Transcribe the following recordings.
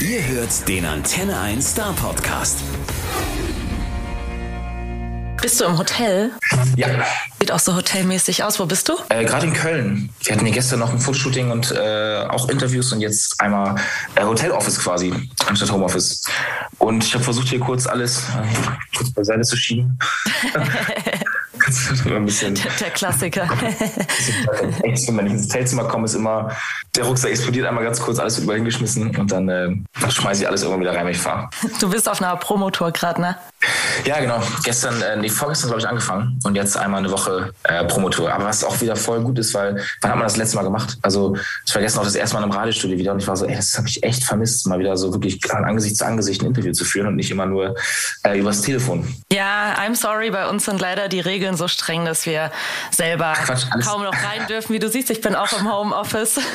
Ihr hört den Antenne 1 Star Podcast. Bist du im Hotel? Ja. Sieht auch so hotelmäßig aus. Wo bist du? Äh, Gerade in Köln. Wir hatten hier gestern noch ein Fotoshooting und äh, auch Interviews und jetzt einmal äh, Hoteloffice quasi, anstatt Homeoffice. Und ich habe versucht, hier kurz alles äh, kurz beiseite zu schieben. ein bisschen, der, der Klassiker. echt, wenn ich ins Hotelzimmer komme, ist immer, der Rucksack explodiert einmal ganz kurz, alles wird überall hingeschmissen und dann äh, schmeiße ich alles irgendwann wieder rein, wenn ich fahre. Du bist auf einer Promotour gerade, ne? Ja, genau. Gestern, äh, nee, vorgestern, glaube ich, angefangen und jetzt einmal eine Woche äh, Promotour. Aber was auch wieder voll gut ist, weil, wann hat man das letzte Mal gemacht? Also, ich war gestern auch das erste Mal im Radiostudio wieder und ich war so, ey, das habe ich echt vermisst, mal wieder so wirklich an Angesicht zu Angesicht ein Interview zu führen und nicht immer nur äh, übers Telefon. Ja, I'm sorry, bei uns sind leider die Regeln so streng, dass wir selber Quatsch, kaum noch rein dürfen. Wie du siehst, ich bin auch im Homeoffice.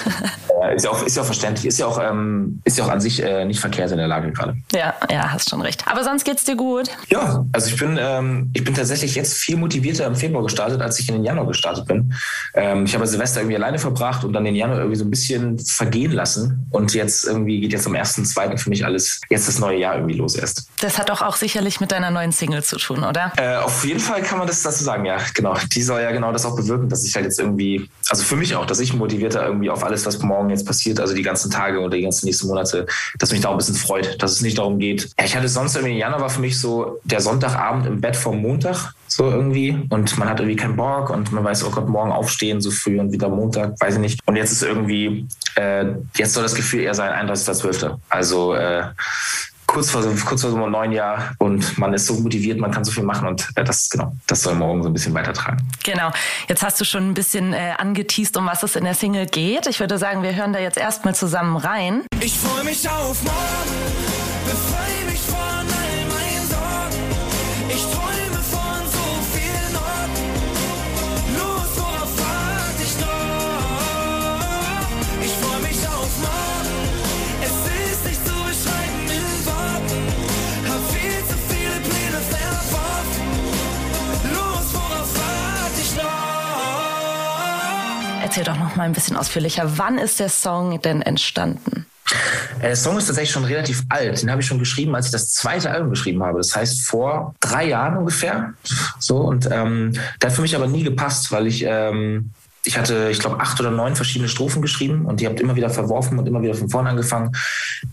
Ja, ist ja auch, ist ja auch verständlich. Ist ja auch, ähm, ist ja auch an sich äh, nicht verkehrt in der Lage gerade. Ja, ja, hast schon recht. Aber sonst geht's dir gut? Ja, also ich bin, ähm, ich bin tatsächlich jetzt viel motivierter im Februar gestartet, als ich in den Januar gestartet bin. Ähm, ich habe Silvester irgendwie alleine verbracht und dann den Januar irgendwie so ein bisschen vergehen lassen. Und jetzt irgendwie geht jetzt am 1.2. für mich alles, jetzt das neue Jahr irgendwie los erst. Das hat doch auch sicherlich mit deiner neuen Single zu tun, oder? Äh, auf jeden Fall kann man das dazu sagen, ja, genau. Die soll ja genau das auch bewirken, dass ich halt jetzt irgendwie, also für mich auch, dass ich motivierter irgendwie auf alles, was morgen jetzt passiert, also die ganzen Tage oder die ganzen nächsten Monate, dass mich da auch ein bisschen freut, dass es nicht darum geht. Ja, ich hatte sonst irgendwie, Januar war für mich so der Sonntagabend im Bett vom Montag, so irgendwie. Und man hat irgendwie keinen Bock und man weiß, oh Gott, morgen aufstehen so früh und wieder Montag, weiß ich nicht. Und jetzt ist irgendwie, äh, jetzt soll das Gefühl eher sein 31.12. Also äh, kurz vor, kurz vor so einem neuen Jahr und man ist so motiviert, man kann so viel machen und äh, das, genau, das soll morgen so ein bisschen weitertragen. Genau. Jetzt hast du schon ein bisschen äh, angeteased, um was es in der Single geht. Ich würde sagen, wir hören da jetzt erstmal zusammen rein. Ich freue mich auf morgen, befreie mich von Erzähl doch noch mal ein bisschen ausführlicher. Wann ist der Song denn entstanden? Der Song ist tatsächlich schon relativ alt. Den habe ich schon geschrieben, als ich das zweite Album geschrieben habe. Das heißt vor drei Jahren ungefähr. So und ähm, der hat für mich aber nie gepasst, weil ich ähm, ich hatte, ich glaube, acht oder neun verschiedene Strophen geschrieben und die habt immer wieder verworfen und immer wieder von vorne angefangen.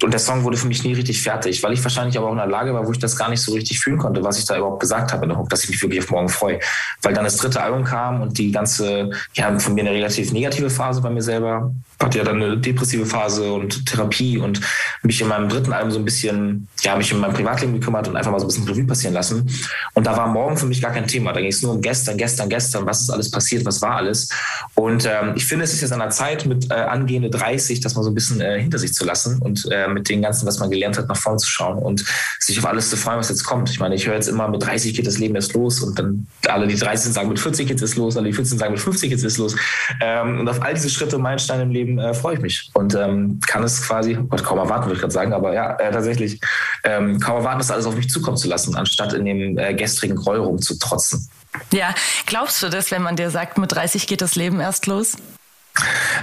Und der Song wurde für mich nie richtig fertig, weil ich wahrscheinlich aber auch in der Lage war, wo ich das gar nicht so richtig fühlen konnte, was ich da überhaupt gesagt habe dass ich mich wirklich auf morgen freue. Weil dann das dritte Album kam und die ganze, ja, von mir eine relativ negative Phase bei mir selber, hatte ja dann eine depressive Phase und Therapie und mich in meinem dritten Album so ein bisschen, ja, mich in meinem Privatleben gekümmert und einfach mal so ein bisschen Revue passieren lassen. Und da war morgen für mich gar kein Thema. Da ging es nur um gestern, gestern, gestern, was ist alles passiert, was war alles. Und ähm, ich finde, es ist jetzt an der Zeit mit äh, angehende 30, das mal so ein bisschen äh, hinter sich zu lassen und äh, mit dem Ganzen, was man gelernt hat, nach vorne zu schauen und sich auf alles zu freuen, was jetzt kommt. Ich meine, ich höre jetzt immer, mit 30 geht das Leben erst los und dann alle die 30 sagen, mit 40 geht es los, alle die 14 sagen, mit 50 geht es los. Ähm, und auf all diese Schritte, Meilensteine im Leben äh, freue ich mich und ähm, kann es quasi, oh Gott, kaum erwarten, würde ich gerade sagen, aber ja, äh, tatsächlich ähm, kaum erwarten, das alles auf mich zukommen zu lassen, anstatt in dem äh, gestrigen Groll rumzutrotzen. Ja, glaubst du das, wenn man dir sagt, mit 30 geht das Leben erst los?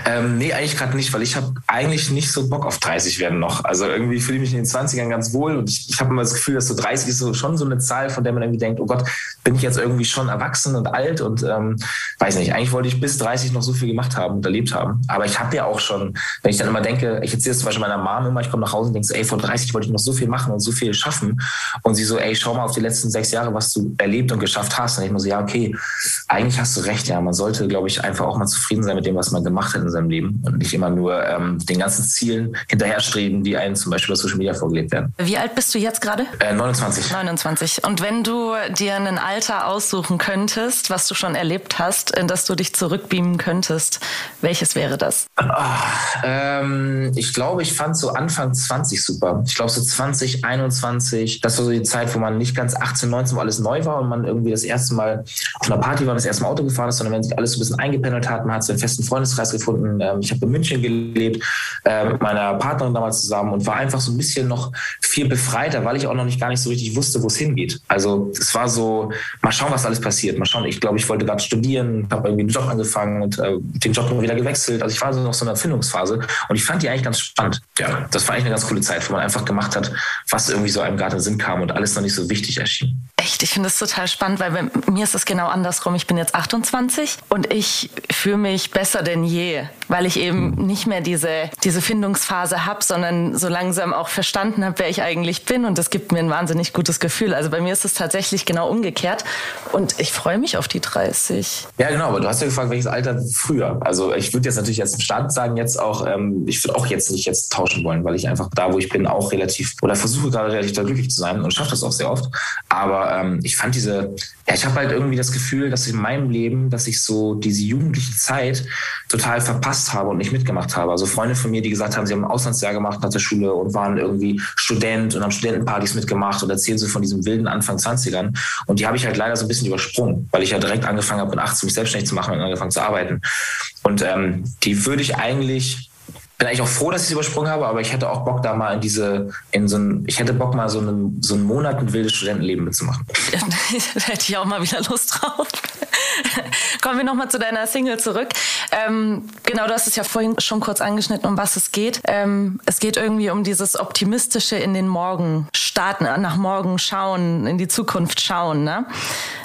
Ähm, nee, eigentlich gerade nicht, weil ich habe eigentlich nicht so Bock auf 30 werden noch. Also irgendwie fühle ich mich in den 20ern ganz wohl und ich, ich habe immer das Gefühl, dass so 30 ist so schon so eine Zahl, von der man irgendwie denkt, oh Gott, bin ich jetzt irgendwie schon erwachsen und alt und ähm, weiß nicht, eigentlich wollte ich bis 30 noch so viel gemacht haben und erlebt haben. Aber ich habe ja auch schon, wenn ich dann immer denke, ich erzähle es zum Beispiel meiner Mom immer, ich komme nach Hause und denke so, ey, vor 30 wollte ich noch so viel machen und so viel schaffen. Und sie so, ey, schau mal auf die letzten sechs Jahre, was du erlebt und geschafft hast. Und ich muss so, ja, okay, eigentlich hast du recht, ja, man sollte, glaube ich, einfach auch mal zufrieden sein mit dem, was man gemacht hat in seinem Leben und nicht immer nur ähm, den ganzen Zielen hinterherstreben, die einem zum Beispiel bei Social Media vorgelebt werden. Wie alt bist du jetzt gerade? Äh, 29. 29. Und wenn du dir ein Alter aussuchen könntest, was du schon erlebt hast, in das du dich zurückbeamen könntest, welches wäre das? Ach, ähm, ich glaube, ich fand so Anfang 20 super. Ich glaube so 20, 21, das war so die Zeit, wo man nicht ganz 18, 19, wo alles neu war und man irgendwie das erste Mal auf einer Party war, das erste Mal Auto gefahren ist, sondern wenn sich alles so ein bisschen eingependelt hat, man hat seinen festen Freundeskreis Freundeskreis gefunden. Ähm, ich habe in München gelebt, äh, mit meiner Partnerin damals zusammen und war einfach so ein bisschen noch viel befreiter, weil ich auch noch nicht gar nicht so richtig wusste, wo es hingeht. Also es war so, mal schauen, was alles passiert. Mal schauen, ich glaube, ich wollte gerade studieren, habe irgendwie einen Job angefangen und äh, den Job immer wieder gewechselt. Also ich war so noch so in einer Erfindungsphase und ich fand die eigentlich ganz spannend. Ja, das war eigentlich eine ganz coole Zeit, wo man einfach gemacht hat, was irgendwie so einem gerade in den Sinn kam und alles noch nicht so wichtig erschien. Echt, ich finde das total spannend, weil bei mir ist es genau andersrum. Ich bin jetzt 28 und ich fühle mich besser denn je, weil ich eben nicht mehr diese, diese Findungsphase habe, sondern so langsam auch verstanden habe, wer ich eigentlich bin und das gibt mir ein wahnsinnig gutes Gefühl. Also bei mir ist es tatsächlich genau umgekehrt und ich freue mich auf die 30. Ja, genau, aber du hast ja gefragt, welches Alter früher. Also ich würde jetzt natürlich jetzt im Start sagen, jetzt auch, ähm, ich würde auch jetzt nicht jetzt tauschen wollen, weil ich einfach da, wo ich bin, auch relativ oder versuche gerade relativ da glücklich zu sein und schaffe das auch sehr oft. Aber ähm, ich fand diese, ja, ich habe halt irgendwie das Gefühl, dass in meinem Leben, dass ich so diese jugendliche Zeit total verpasst habe und nicht mitgemacht habe. Also Freunde von mir, die gesagt haben, sie haben ein Auslandsjahr gemacht nach der Schule und waren irgendwie Student und haben Studentenpartys mitgemacht und erzählen so von diesem wilden Anfang 20ern. Und die habe ich halt leider so ein bisschen übersprungen, weil ich ja direkt angefangen habe, mit 18 mich selbstständig zu machen und angefangen zu arbeiten. Und ähm, die würde ich eigentlich bin eigentlich auch froh, dass ich es übersprungen habe, aber ich hätte auch Bock da mal in diese, in so ein, ich hätte Bock mal so einen, so einen Monat ein wildes Studentenleben mitzumachen. da hätte ich auch mal wieder Lust drauf. Kommen wir nochmal zu deiner Single zurück. Ähm, genau, du hast es ja vorhin schon kurz angeschnitten, um was es geht. Ähm, es geht irgendwie um dieses optimistische in den Morgen starten, nach morgen schauen, in die Zukunft schauen. Ne?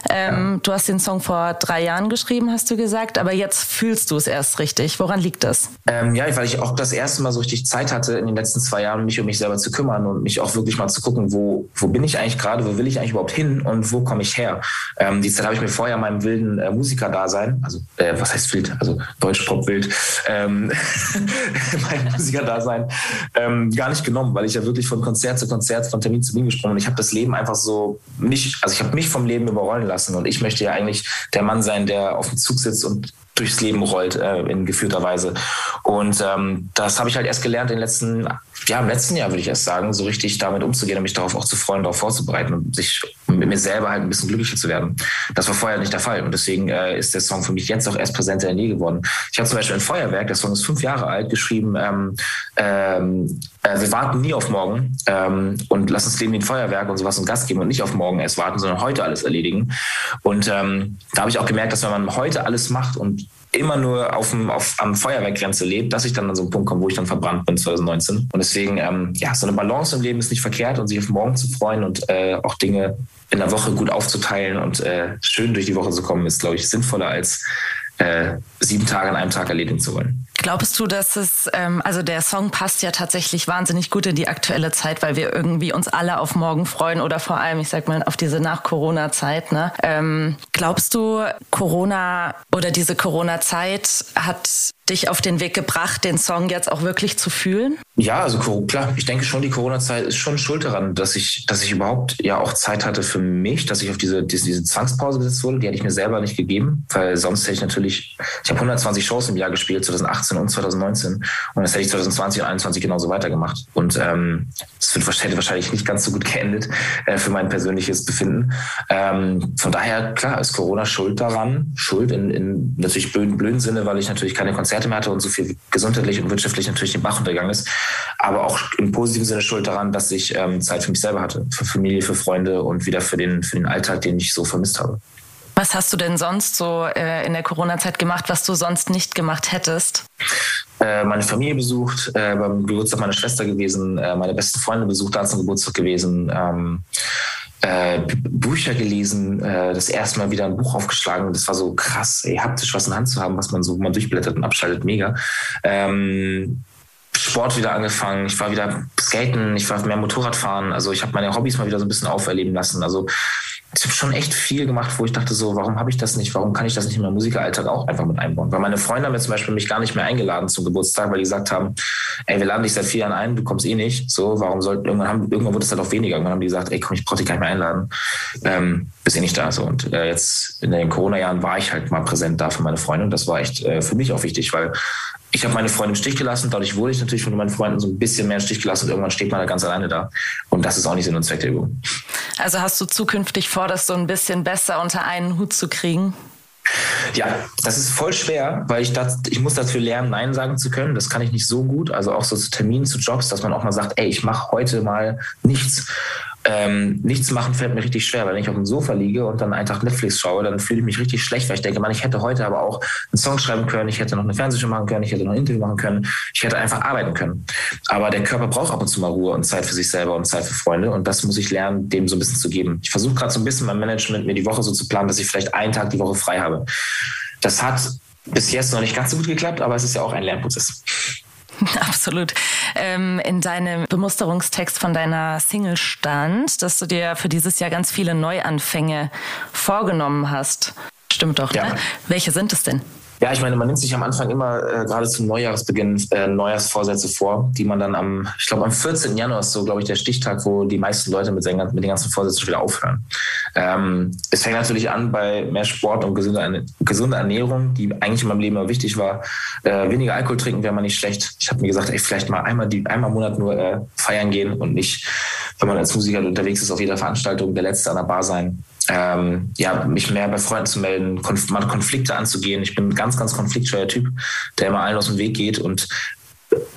Ähm, ja. Du hast den Song vor drei Jahren geschrieben, hast du gesagt, aber jetzt fühlst du es erst richtig. Woran liegt das? Ähm, ja, weil ich auch das erste Mal so richtig Zeit hatte, in den letzten zwei Jahren mich um mich selber zu kümmern und mich auch wirklich mal zu gucken, wo, wo bin ich eigentlich gerade, wo will ich eigentlich überhaupt hin und wo komme ich her. Ähm, die Zeit habe ich mir vorher meinem wilden äh, Musikerdasein, also äh, was heißt wild, also Deutsch-Pop-Wild, ähm, mein Musikerdasein ähm, gar nicht genommen, weil ich ja wirklich von Konzert zu Konzert, von Termin zu Termin gesprungen und ich habe das Leben einfach so nicht, also ich habe mich vom Leben überrollen lassen und ich möchte ja eigentlich der Mann sein, der auf dem Zug sitzt und durchs Leben rollt äh, in geführter Weise. Und ähm, das habe ich halt erst gelernt in den letzten, ja, im letzten Jahr würde ich erst sagen, so richtig damit umzugehen und mich darauf auch zu freuen, darauf vorzubereiten und sich mit mir selber halt ein bisschen glücklicher zu werden. Das war vorher nicht der Fall. Und deswegen äh, ist der Song für mich jetzt auch erst präsenter denn je geworden. Ich habe zum Beispiel ein Feuerwerk, der Song ist fünf Jahre alt, geschrieben, ähm, ähm, äh, wir warten nie auf morgen ähm, und lass uns Leben wie ein Feuerwerk und sowas und Gas geben und nicht auf morgen erst warten, sondern heute alles erledigen. Und ähm, da habe ich auch gemerkt, dass wenn man heute alles macht und immer nur auf dem, auf, am Feuerwerkgrenze lebt, dass ich dann an so einen Punkt komme, wo ich dann verbrannt bin 2019. Und deswegen, ähm, ja, so eine Balance im Leben ist nicht verkehrt und sich auf morgen zu freuen und äh, auch Dinge in der Woche gut aufzuteilen und äh, schön durch die Woche zu kommen, ist, glaube ich, sinnvoller als äh, sieben Tage an einem Tag erledigen zu wollen. Glaubst du, dass es, ähm, also der Song passt ja tatsächlich wahnsinnig gut in die aktuelle Zeit, weil wir irgendwie uns alle auf morgen freuen oder vor allem, ich sag mal, auf diese Nach-Corona-Zeit. Ne? Ähm, glaubst du, Corona oder diese Corona-Zeit hat dich auf den Weg gebracht, den Song jetzt auch wirklich zu fühlen? Ja, also klar, ich denke schon, die Corona-Zeit ist schon schuld daran, dass ich, dass ich überhaupt ja auch Zeit hatte für mich, dass ich auf diese, diese, Zwangspause gesetzt wurde. Die hätte ich mir selber nicht gegeben, weil sonst hätte ich natürlich, ich habe 120 Shows im Jahr gespielt, 2018 und 2019. Und das hätte ich 2020 und 2021 genauso weitergemacht. Und ähm, es ähm, hätte wahrscheinlich nicht ganz so gut geendet äh, für mein persönliches Befinden. Ähm, von daher, klar, ist Corona schuld daran. Schuld in, in natürlich blöden, blöden Sinne, weil ich natürlich keine Konzerte Konzerte mehr hatte und so viel gesundheitlich und wirtschaftlich natürlich den Bach untergegangen ist. Aber auch im positiven Sinne schuld daran, dass ich ähm, Zeit für mich selber hatte, für Familie, für Freunde und wieder für den, für den Alltag, den ich so vermisst habe. Was hast du denn sonst so äh, in der Corona-Zeit gemacht, was du sonst nicht gemacht hättest? Äh, meine Familie besucht, äh, beim Geburtstag meiner Schwester gewesen, äh, meine besten Freunde besucht, da zum Geburtstag gewesen. Ähm, äh, Bücher gelesen, äh, das erste Mal wieder ein Buch aufgeschlagen. Das war so krass, ey, haptisch was in der Hand zu haben, was man so, man durchblättert und abschaltet, mega. Ähm, Sport wieder angefangen, ich war wieder skaten, ich war mehr Motorrad fahren. Also ich habe meine Hobbys mal wieder so ein bisschen auferleben lassen. Also ich habe schon echt viel gemacht, wo ich dachte so, warum habe ich das nicht? Warum kann ich das nicht in meinem Musikeralltag auch einfach mit einbauen? Weil meine Freunde haben jetzt zum Beispiel mich gar nicht mehr eingeladen zum Geburtstag, weil die gesagt haben, ey, wir laden dich seit vier Jahren ein, du kommst eh nicht. So, warum sollten irgendwann haben, irgendwann wurde es halt auch weniger. Irgendwann haben die gesagt, ey, komm, ich brauche dich gar nicht mehr einladen. Ähm, bist eh nicht da. So. Und äh, jetzt in den Corona-Jahren war ich halt mal präsent da für meine Freunde und das war echt äh, für mich auch wichtig, weil ich habe meine Freunde im Stich gelassen, dadurch wurde ich natürlich von meinen Freunden so ein bisschen mehr im Stich gelassen und irgendwann steht man da ganz alleine da. Und das ist auch nicht Sinn und Zweck der Übung. Also hast du zukünftig vor, das so ein bisschen besser unter einen Hut zu kriegen? Ja, das ist voll schwer, weil ich das, ich muss dafür lernen, Nein sagen zu können. Das kann ich nicht so gut. Also auch so zu Terminen, zu Jobs, dass man auch mal sagt, ey, ich mache heute mal nichts. Ähm, nichts machen fällt mir richtig schwer, weil wenn ich auf dem Sofa liege und dann einen Tag Netflix schaue, dann fühle ich mich richtig schlecht, weil ich denke, man, ich hätte heute aber auch einen Song schreiben können, ich hätte noch eine Fernsehshow machen können, ich hätte noch ein Interview machen können, ich hätte einfach arbeiten können. Aber der Körper braucht ab und zu mal Ruhe und Zeit für sich selber und Zeit für Freunde und das muss ich lernen, dem so ein bisschen zu geben. Ich versuche gerade so ein bisschen mein Management mir die Woche so zu planen, dass ich vielleicht einen Tag die Woche frei habe. Das hat bis jetzt noch nicht ganz so gut geklappt, aber es ist ja auch ein Lernprozess. Absolut. Ähm, in deinem Bemusterungstext von deiner Single stand, dass du dir für dieses Jahr ganz viele Neuanfänge vorgenommen hast. Stimmt doch, Ja. ne? Welche sind es denn? Ja, ich meine, man nimmt sich am Anfang immer äh, gerade zum Neujahresbeginn äh, Neujahrsvorsätze vor, die man dann am, ich glaube am 14. Januar ist so, glaube ich, der Stichtag, wo die meisten Leute mit, seinen, mit den ganzen Vorsätzen wieder aufhören. Ähm, es fängt natürlich an bei mehr Sport und gesunde, Erne- gesunde Ernährung, die eigentlich in meinem Leben immer wichtig war. Äh, weniger Alkohol trinken wäre mal nicht schlecht. Ich habe mir gesagt, ey, vielleicht mal einmal, die, einmal im Monat nur äh, feiern gehen und nicht, wenn man als Musiker unterwegs ist, auf jeder Veranstaltung der Letzte an der Bar sein ähm, ja, mich mehr bei Freunden zu melden, Konf mal Konflikte anzugehen. Ich bin ein ganz, ganz konfliktscheuer Typ, der immer allen aus dem Weg geht und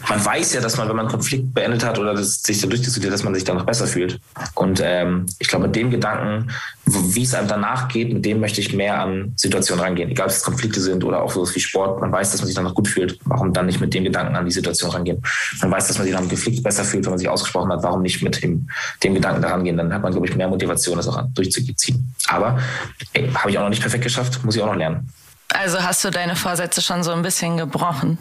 man weiß ja, dass man, wenn man einen Konflikt beendet hat oder sich dadurch diskutiert, dass man sich danach besser fühlt. Und ähm, ich glaube, mit dem Gedanken, wie es einem danach geht, mit dem möchte ich mehr an Situationen rangehen. Egal, ob es Konflikte sind oder auch sowas wie Sport. Man weiß, dass man sich danach gut fühlt. Warum dann nicht mit dem Gedanken an die Situation rangehen? Man weiß, dass man sich nach einem Konflikt besser fühlt, wenn man sich ausgesprochen hat. Warum nicht mit dem, dem Gedanken daran gehen? Dann hat man, glaube ich, mehr Motivation, das auch durchzuziehen. Aber habe ich auch noch nicht perfekt geschafft, muss ich auch noch lernen. Also hast du deine Vorsätze schon so ein bisschen gebrochen?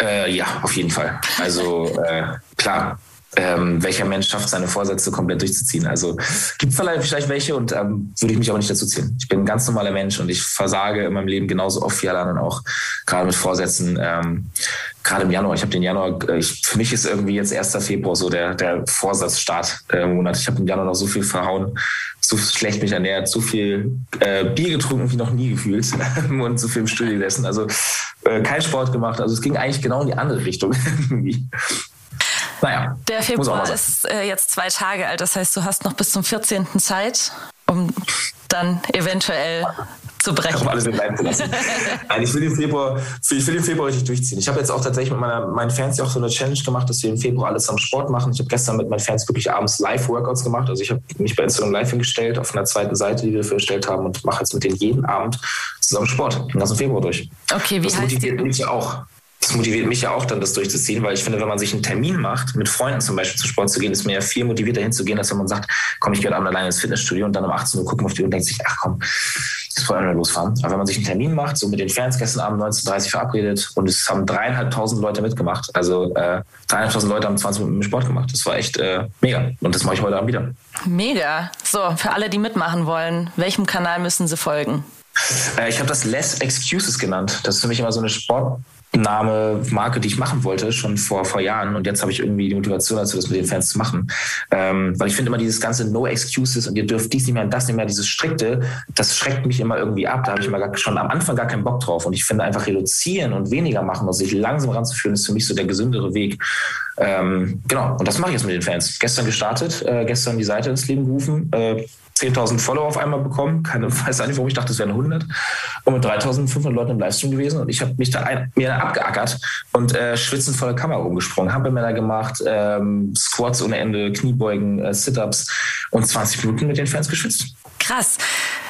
Äh, ja, auf jeden Fall. Also äh, klar. Ähm, welcher Mensch schafft seine Vorsätze komplett durchzuziehen? Also gibt es vielleicht welche und ähm, würde ich mich aber nicht dazu ziehen. Ich bin ein ganz normaler Mensch und ich versage in meinem Leben genauso oft wie alle anderen auch, gerade mit Vorsätzen. Ähm, gerade im Januar, ich habe den Januar, äh, ich, für mich ist irgendwie jetzt 1. Februar so der, der Vorsatzstart äh, Monat. Ich habe im Januar noch so viel verhauen, so schlecht mich ernährt, so viel äh, Bier getrunken wie noch nie gefühlt und so viel im Studio gesessen. Also äh, kein Sport gemacht. Also es ging eigentlich genau in die andere Richtung. naja, Der Februar ist äh, jetzt zwei Tage alt, das heißt, du hast noch bis zum 14. Zeit, um dann eventuell zu brechen. alles in bleiben zu lassen. Nein, ich will den Februar, ich will den Februar richtig durchziehen. Ich habe jetzt auch tatsächlich mit meiner, meinen Fans ja auch so eine Challenge gemacht, dass wir im Februar alles am Sport machen. Ich habe gestern mit meinen Fans wirklich abends Live-Workouts gemacht. Also ich habe mich bei Instagram live hingestellt auf einer zweiten Seite, die wir dafür erstellt haben und mache jetzt mit denen jeden Abend zusammen Sport. Den ganzen Februar durch. Okay, wie das heißt motiviert die? auch. Das motiviert mich ja auch dann, das durchzuziehen, weil ich finde, wenn man sich einen Termin macht, mit Freunden zum Beispiel zum Sport zu gehen, ist mir ja viel motivierter hinzugehen, als wenn man sagt, komm, ich gehe heute Abend alleine ins Fitnessstudio und dann um 18 Uhr gucken auf die Uhr und denkt sich, ach komm, jetzt wollen wir losfahren. Aber wenn man sich einen Termin macht, so mit den Fans gestern Abend 19.30 Uhr verabredet und es haben dreieinhalbtausend Leute mitgemacht, also äh, dreieinhalbtausend Leute haben 20 Minuten Sport gemacht. Das war echt äh, mega und das mache ich heute Abend wieder. Mega. So, für alle, die mitmachen wollen, welchem Kanal müssen sie folgen? Äh, ich habe das Less Excuses genannt. Das ist für mich immer so eine Sportname, Marke, die ich machen wollte, schon vor, vor Jahren. Und jetzt habe ich irgendwie die Motivation dazu, das mit den Fans zu machen. Ähm, weil ich finde immer dieses ganze No Excuses und ihr dürft dies nicht mehr und das nicht mehr, dieses Strikte, das schreckt mich immer irgendwie ab. Da habe ich immer gar, schon am Anfang gar keinen Bock drauf. Und ich finde einfach reduzieren und weniger machen und sich langsam ranzuführen, ist für mich so der gesündere Weg. Ähm, genau, und das mache ich jetzt mit den Fans. Gestern gestartet, äh, gestern die Seite ins Leben gerufen, äh, 10.000 Follower auf einmal bekommen. Keine, weiß nicht, warum ich dachte, es wären 100. Und mit 3.500 Leuten im Livestream gewesen. Und ich habe mich da ein, mir abgeackert und äh, schwitzend vor der Kamera rumgesprungen. Hampelmänner gemacht, ähm, Squats ohne Ende, Kniebeugen, äh, Sit-Ups und 20 Minuten mit den Fans geschwitzt. Krass.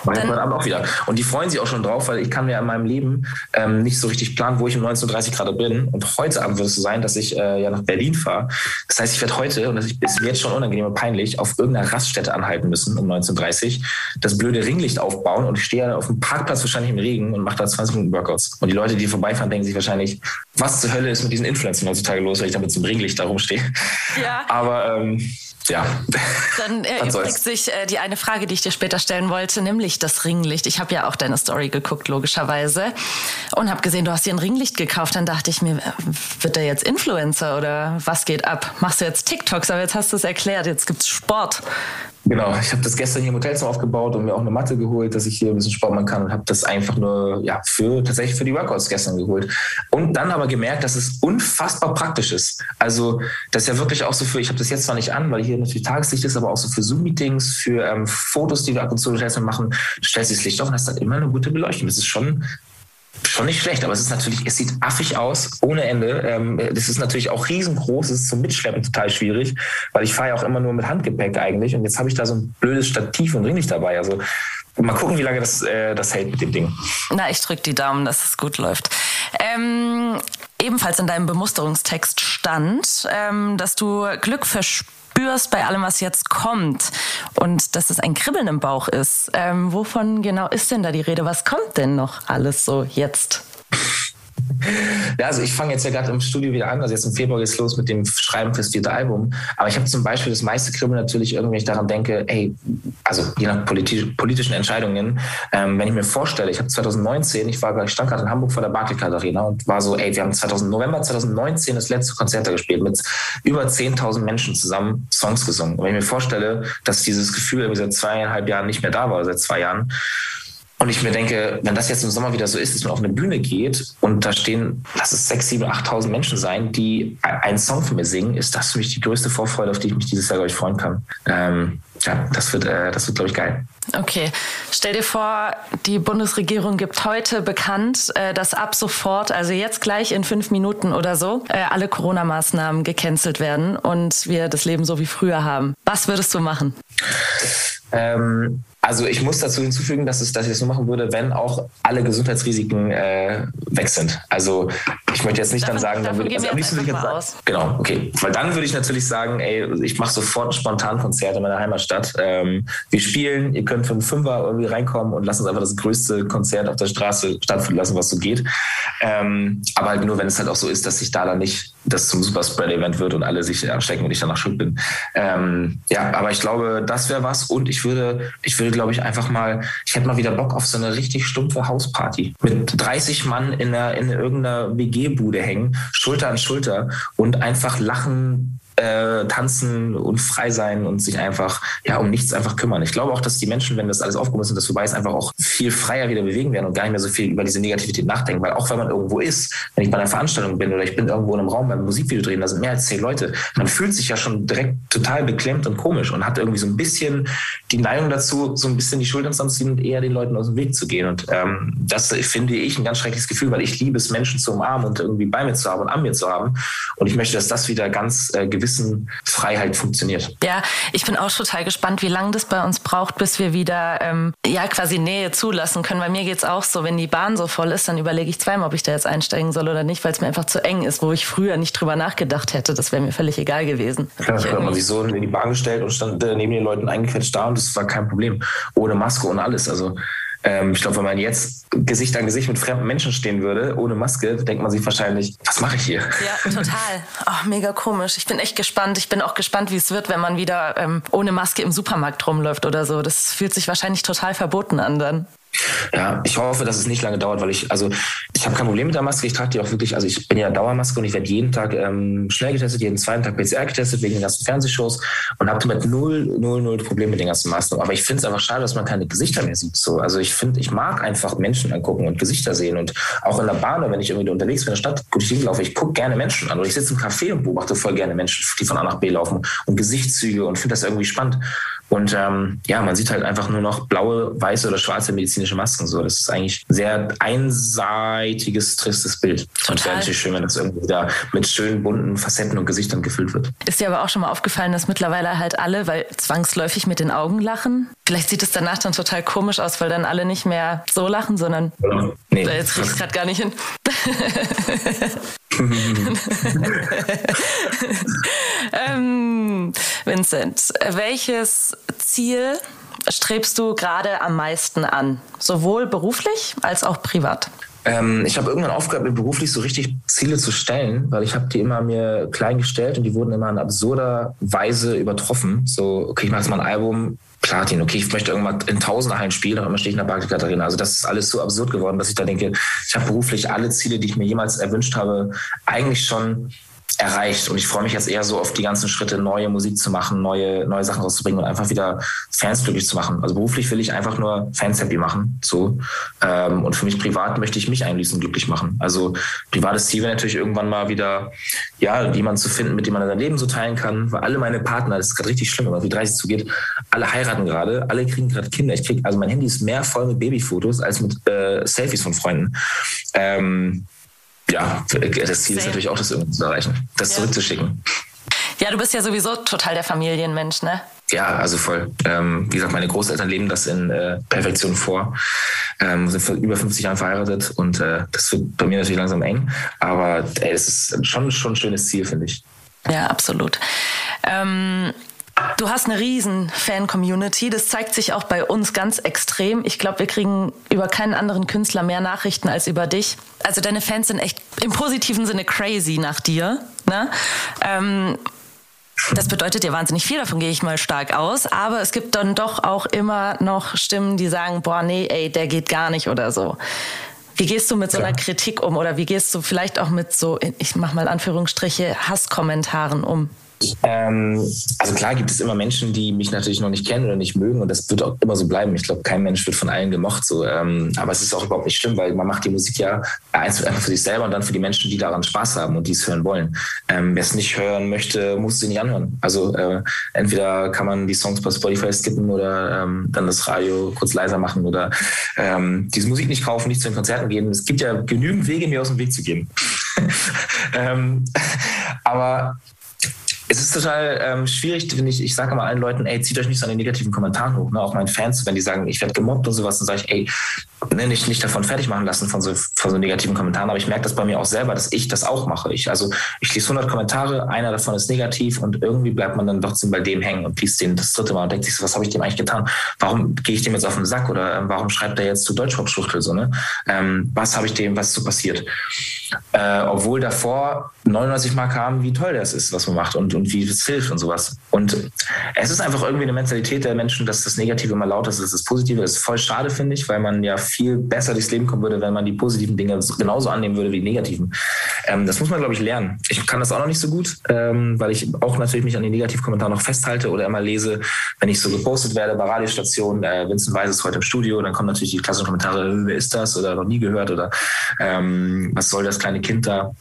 Mach ich heute Abend auch wieder. Und die freuen sich auch schon drauf, weil ich kann mir in meinem Leben ähm, nicht so richtig planen, wo ich um 19.30 Uhr gerade bin. Und heute Abend wird es so sein, dass ich äh, ja nach Berlin fahre. Das heißt, ich werde heute, und das ist mir jetzt schon unangenehm und peinlich, auf irgendeiner Raststätte anhalten müssen um 19.30 Uhr, das blöde Ringlicht aufbauen und ich stehe auf dem Parkplatz wahrscheinlich im Regen und mache da 20 Minuten Workouts. Und die Leute, die vorbeifahren, denken sich wahrscheinlich, was zur Hölle ist mit diesen Influencern heutzutage los, weil ich da mit so einem Ringlicht da rumstehe. Ja. Aber ähm, ja. Dann erübrigt sich äh, die eine Frage, die ich dir später stellen wollte, nämlich das Ringlicht. Ich habe ja auch deine Story geguckt, logischerweise, und habe gesehen, du hast dir ein Ringlicht gekauft. Dann dachte ich mir, äh, wird der jetzt Influencer oder was geht ab? Machst du jetzt TikToks? Aber jetzt hast du es erklärt, jetzt gibt's Sport. Genau, ich habe das gestern hier im Hotelzimmer aufgebaut und mir auch eine Matte geholt, dass ich hier ein bisschen Sport machen kann und habe das einfach nur ja für tatsächlich für die Workouts gestern geholt und dann aber gemerkt, dass es unfassbar praktisch ist. Also das ist ja wirklich auch so für, ich habe das jetzt zwar nicht an, weil hier natürlich Tageslicht ist, aber auch so für Zoom-Meetings, für ähm, Fotos, die wir ab und zu machen, du stellst das Licht auf und hast dann immer eine gute Beleuchtung. Das ist schon schon nicht schlecht, aber es ist natürlich, es sieht affig aus, ohne Ende. Ähm, das ist natürlich auch riesengroß, es ist zum Mitschleppen total schwierig, weil ich fahre ja auch immer nur mit Handgepäck eigentlich und jetzt habe ich da so ein blödes Stativ und Ring nicht dabei. Also mal gucken, wie lange das, äh, das hält mit dem Ding. Na, ich drücke die Daumen, dass es gut läuft. Ähm, ebenfalls in deinem Bemusterungstext stand, ähm, dass du Glück verspürst spürst bei allem, was jetzt kommt und dass es ein Kribbeln im Bauch ist. Ähm, wovon genau ist denn da die Rede? Was kommt denn noch alles so jetzt? Ja, also ich fange jetzt ja gerade im Studio wieder an. Also jetzt im Februar geht es los mit dem Schreiben fürs vierte Album. Aber ich habe zum Beispiel das meiste Kribbeln natürlich irgendwie, wenn ich daran denke, ey, also je nach politisch, politischen Entscheidungen, ähm, wenn ich mir vorstelle, ich habe 2019, ich war, ich stand gerade in Hamburg vor der Barclaycard Arena und war so, ey, wir haben 2000, November 2019 das letzte Konzert da gespielt mit über 10.000 Menschen zusammen Songs gesungen. Und wenn ich mir vorstelle, dass dieses Gefühl irgendwie seit zweieinhalb Jahren nicht mehr da war, seit zwei Jahren, und ich mir denke, wenn das jetzt im Sommer wieder so ist, dass man auf eine Bühne geht und da stehen, lass es sechs, sieben, achttausend Menschen sein, die einen Song für mich singen, ist das für mich die größte Vorfreude, auf die ich mich dieses Jahr, glaube ich, freuen kann. Ähm, ja, das wird, äh, das wird, glaube ich, geil. Okay, stell dir vor, die Bundesregierung gibt heute bekannt, äh, dass ab sofort, also jetzt gleich in fünf Minuten oder so, äh, alle Corona-Maßnahmen gecancelt werden und wir das Leben so wie früher haben. Was würdest du machen? Ähm, also ich muss dazu hinzufügen, dass, es, dass ich das nur machen würde, wenn auch alle Gesundheitsrisiken äh, weg sind. Also ich möchte jetzt nicht davon, dann sagen, dann würde ich, also am liebsten würde ich jetzt sagen, aus. genau, okay. Weil dann würde ich natürlich sagen, ey, ich mache sofort ein Spontankonzert in meiner Heimatstadt. Ähm, wir spielen, ihr könnt für einen Fünfer irgendwie reinkommen und lassen uns einfach das größte Konzert auf der Straße stattfinden lassen, was so geht. Ähm, aber halt nur, wenn es halt auch so ist, dass sich da dann nicht das zum Superspread-Event wird und alle sich anstecken und ich danach schuld bin. Ähm, ja, aber ich glaube, das wäre was und ich würde, ich würde glaube ich, einfach mal, ich hätte mal wieder Bock auf so eine richtig stumpfe Hausparty. Mit 30 Mann in, einer, in irgendeiner WG-Bude hängen, Schulter an Schulter und einfach lachen, äh, tanzen und frei sein und sich einfach ja um nichts einfach kümmern. Ich glaube auch, dass die Menschen, wenn das alles aufgehoben ist und das vorbei ist, einfach auch viel freier wieder bewegen werden und gar nicht mehr so viel über diese Negativität nachdenken. Weil auch wenn man irgendwo ist, wenn ich bei einer Veranstaltung bin oder ich bin irgendwo in einem Raum beim Musikvideo drehen, da sind mehr als zehn Leute, man fühlt sich ja schon direkt total beklemmt und komisch und hat irgendwie so ein bisschen die Neigung dazu, so ein bisschen die Schultern zu ziehen und eher den Leuten aus dem Weg zu gehen. Und ähm, das finde ich ein ganz schreckliches Gefühl, weil ich liebe es, Menschen zu umarmen und irgendwie bei mir zu haben und an mir zu haben. Und ich möchte, dass das wieder ganz äh, gewissen Freiheit funktioniert. Ja, ich bin auch total gespannt, wie lange das bei uns braucht, bis wir wieder ähm, ja quasi Nähe zulassen können. Bei mir geht es auch so, wenn die Bahn so voll ist, dann überlege ich zweimal, ob ich da jetzt einsteigen soll oder nicht, weil es mir einfach zu eng ist, wo ich früher nicht drüber nachgedacht hätte. Das wäre mir völlig egal gewesen. Ja, ich habe man sich so in die Bahn gestellt und stand äh, neben den Leuten eingequetscht da und das war kein Problem. Ohne Maske, ohne alles. Also ähm, ich glaube, wenn man jetzt Gesicht an Gesicht mit fremden Menschen stehen würde, ohne Maske, denkt man sich wahrscheinlich, was mache ich hier? Ja, total. Oh, mega komisch. Ich bin echt gespannt. Ich bin auch gespannt, wie es wird, wenn man wieder ähm, ohne Maske im Supermarkt rumläuft oder so. Das fühlt sich wahrscheinlich total verboten an dann. Ja, ich hoffe, dass es nicht lange dauert, weil ich, also ich habe kein Problem mit der Maske. Ich trage die auch wirklich, also ich bin ja Dauermaske und ich werde jeden Tag ähm, schnell getestet, jeden zweiten Tag PCR getestet wegen den ganzen Fernsehshows und habe damit null, null, null Probleme mit den ganzen Maßnahmen. Aber ich finde es einfach schade, dass man keine Gesichter mehr sieht. So, also ich finde, ich mag einfach Menschen angucken und Gesichter sehen und auch in der Bahn, wenn ich irgendwie unterwegs bin in der Stadt, gut, ich hinlaufe, ich gucke gerne Menschen an oder ich sitze im Café und beobachte voll gerne Menschen, die von A nach B laufen und Gesichtszüge und finde das irgendwie spannend. Und ähm, ja, man sieht halt einfach nur noch blaue, weiße oder schwarze medizinische Masken. So, das ist eigentlich ein sehr einseitiges, tristes Bild. Total. Und es wäre natürlich schön, wenn das irgendwie da mit schönen bunten Facetten und Gesichtern gefüllt wird. Ist dir aber auch schon mal aufgefallen, dass mittlerweile halt alle, weil zwangsläufig mit den Augen lachen. Vielleicht sieht es danach dann total komisch aus, weil dann alle nicht mehr so lachen, sondern ja. nee. jetzt kriege ich gerade gar nicht hin. ähm, Vincent, welches Ziel strebst du gerade am meisten an? Sowohl beruflich als auch privat? Ähm, ich habe irgendwann aufgehört, mir beruflich so richtig Ziele zu stellen, weil ich habe die immer mir klein gestellt und die wurden immer in absurder Weise übertroffen. So, okay, ich mache jetzt mal ein Album, Platin, okay, ich möchte irgendwann in Tausender spielen, aber immer stehe ich in der Barclay Katharina. Also das ist alles so absurd geworden, dass ich da denke, ich habe beruflich alle Ziele, die ich mir jemals erwünscht habe, eigentlich schon erreicht. Und ich freue mich jetzt eher so auf die ganzen Schritte, neue Musik zu machen, neue, neue Sachen rauszubringen und einfach wieder Fans glücklich zu machen. Also beruflich will ich einfach nur Fans happy machen. So. Ähm, und für mich privat möchte ich mich eigentlich glücklich machen. Also privates Ziel wäre natürlich irgendwann mal wieder, ja, jemanden zu finden, mit dem man sein Leben so teilen kann. Weil alle meine Partner, das ist gerade richtig schlimm, wenn wie 30 zugeht, alle heiraten gerade, alle kriegen gerade Kinder. Ich krieg, also mein Handy ist mehr voll mit Babyfotos als mit äh, Selfies von Freunden. Ähm, ja, das Ziel ist natürlich auch, das irgendwie zu erreichen, das ja. zurückzuschicken. Ja, du bist ja sowieso total der Familienmensch, ne? Ja, also voll. Ähm, wie gesagt, meine Großeltern leben das in äh, Perfektion vor. Ähm, sind vor über 50 Jahren verheiratet und äh, das wird bei mir natürlich langsam eng. Aber ey, es ist schon, schon ein schönes Ziel, finde ich. Ja, absolut. Ähm, Du hast eine riesen Fan-Community. Das zeigt sich auch bei uns ganz extrem. Ich glaube, wir kriegen über keinen anderen Künstler mehr Nachrichten als über dich. Also deine Fans sind echt im positiven Sinne crazy nach dir. Ne? Ähm, das bedeutet ja wahnsinnig viel, davon gehe ich mal stark aus. Aber es gibt dann doch auch immer noch Stimmen, die sagen, boah, nee, ey, der geht gar nicht oder so. Wie gehst du mit so einer Kritik um oder wie gehst du vielleicht auch mit so, ich mach mal Anführungsstriche, Hasskommentaren um? Ähm, also klar gibt es immer Menschen, die mich natürlich noch nicht kennen oder nicht mögen und das wird auch immer so bleiben. Ich glaube, kein Mensch wird von allen gemocht. So. Ähm, aber es ist auch überhaupt nicht schlimm, weil man macht die Musik ja einfach für sich selber und dann für die Menschen, die daran Spaß haben und die es hören wollen. Ähm, Wer es nicht hören möchte, muss sie nicht anhören. Also äh, entweder kann man die Songs bei Spotify skippen oder ähm, dann das Radio kurz leiser machen oder ähm, diese Musik nicht kaufen, nicht zu den Konzerten gehen. Es gibt ja genügend Wege, mir aus dem Weg zu gehen. ähm, aber es ist total ähm, schwierig, finde ich. Ich sage immer allen Leuten, ey, zieht euch nicht so an den negativen Kommentaren hoch. Ne? Auch meinen Fans, wenn die sagen, ich werde gemobbt und sowas, dann sage ich, ey, ne, nicht, nicht davon fertig machen lassen von so, von so negativen Kommentaren. Aber ich merke das bei mir auch selber, dass ich das auch mache. Ich, also ich lese 100 Kommentare, einer davon ist negativ und irgendwie bleibt man dann trotzdem bei dem hängen und liest den das dritte Mal und denkt sich so, was habe ich dem eigentlich getan? Warum gehe ich dem jetzt auf den Sack oder ähm, warum schreibt er jetzt zu Deutschpop-Schuchtel so, ne? Ähm, was habe ich dem, was ist so passiert? Äh, obwohl davor 99 Mal kam, wie toll das ist, was man macht und, und wie es hilft und sowas. Und es ist einfach irgendwie eine Mentalität der Menschen, dass das Negative immer laut ist, dass das Positive ist. Voll schade, finde ich, weil man ja viel besser durchs Leben kommen würde, wenn man die positiven Dinge genauso annehmen würde wie die negativen. Ähm, das muss man, glaube ich, lernen. Ich kann das auch noch nicht so gut, ähm, weil ich auch natürlich mich an den Negativkommentaren noch festhalte oder immer lese, wenn ich so gepostet werde bei Radiostationen, äh, Vincent Weiss ist heute im Studio, dann kommen natürlich die klassischen Kommentare, wer ist das oder noch nie gehört oder ähm, was soll das kleine Kind da?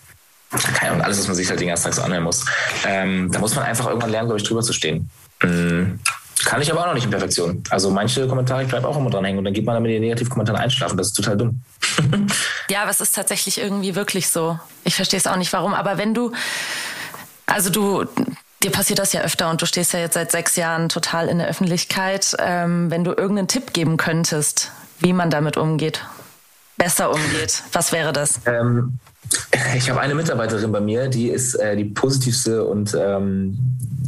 keine Ahnung, alles, was man sich halt den ganzen Tag so anhören muss. Ähm, da muss man einfach irgendwann lernen, glaube ich, drüber zu stehen. Kann ich aber auch noch nicht in Perfektion. Also manche Kommentare, ich bleibe auch immer dran hängen und dann geht man dann mit den Negativkommentaren einschlafen. Das ist total dumm. ja, aber es ist tatsächlich irgendwie wirklich so. Ich verstehe es auch nicht, warum. Aber wenn du, also du, dir passiert das ja öfter und du stehst ja jetzt seit sechs Jahren total in der Öffentlichkeit. Ähm, wenn du irgendeinen Tipp geben könntest, wie man damit umgeht, besser umgeht, was wäre das? Ähm, ich habe eine Mitarbeiterin bei mir, die ist äh, die positivste und ähm,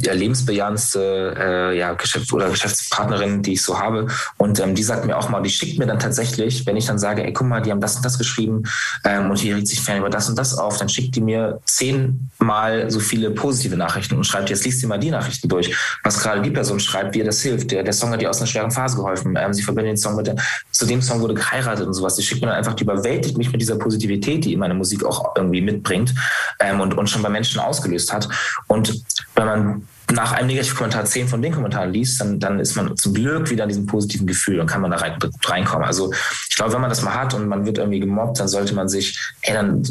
ja, lebensbejahendste äh, ja, Geschäft oder Geschäftspartnerin, die ich so habe. Und ähm, die sagt mir auch mal, die schickt mir dann tatsächlich, wenn ich dann sage, ey, guck mal, die haben das und das geschrieben ähm, und hier regt sich fern über das und das auf, dann schickt die mir zehnmal so viele positive Nachrichten und schreibt, jetzt liest sie mal die Nachrichten durch, was gerade die Person schreibt, wie ihr das hilft. Der, der Song hat ihr aus einer schweren Phase geholfen. Ähm, sie verbindet den Song mit der, zu dem Song wurde geheiratet und sowas. Die schickt mir dann einfach, die überwältigt mich mit dieser Positivität, die in meine Musik auch irgendwie mitbringt ähm, und, und schon bei Menschen ausgelöst hat. Und wenn man nach einem Negativkommentar zehn von den Kommentaren liest, dann, dann ist man zum Glück wieder in diesem positiven Gefühl und kann man da rein, reinkommen. Also ich glaube, wenn man das mal hat und man wird irgendwie gemobbt, dann sollte man sich, ey, dann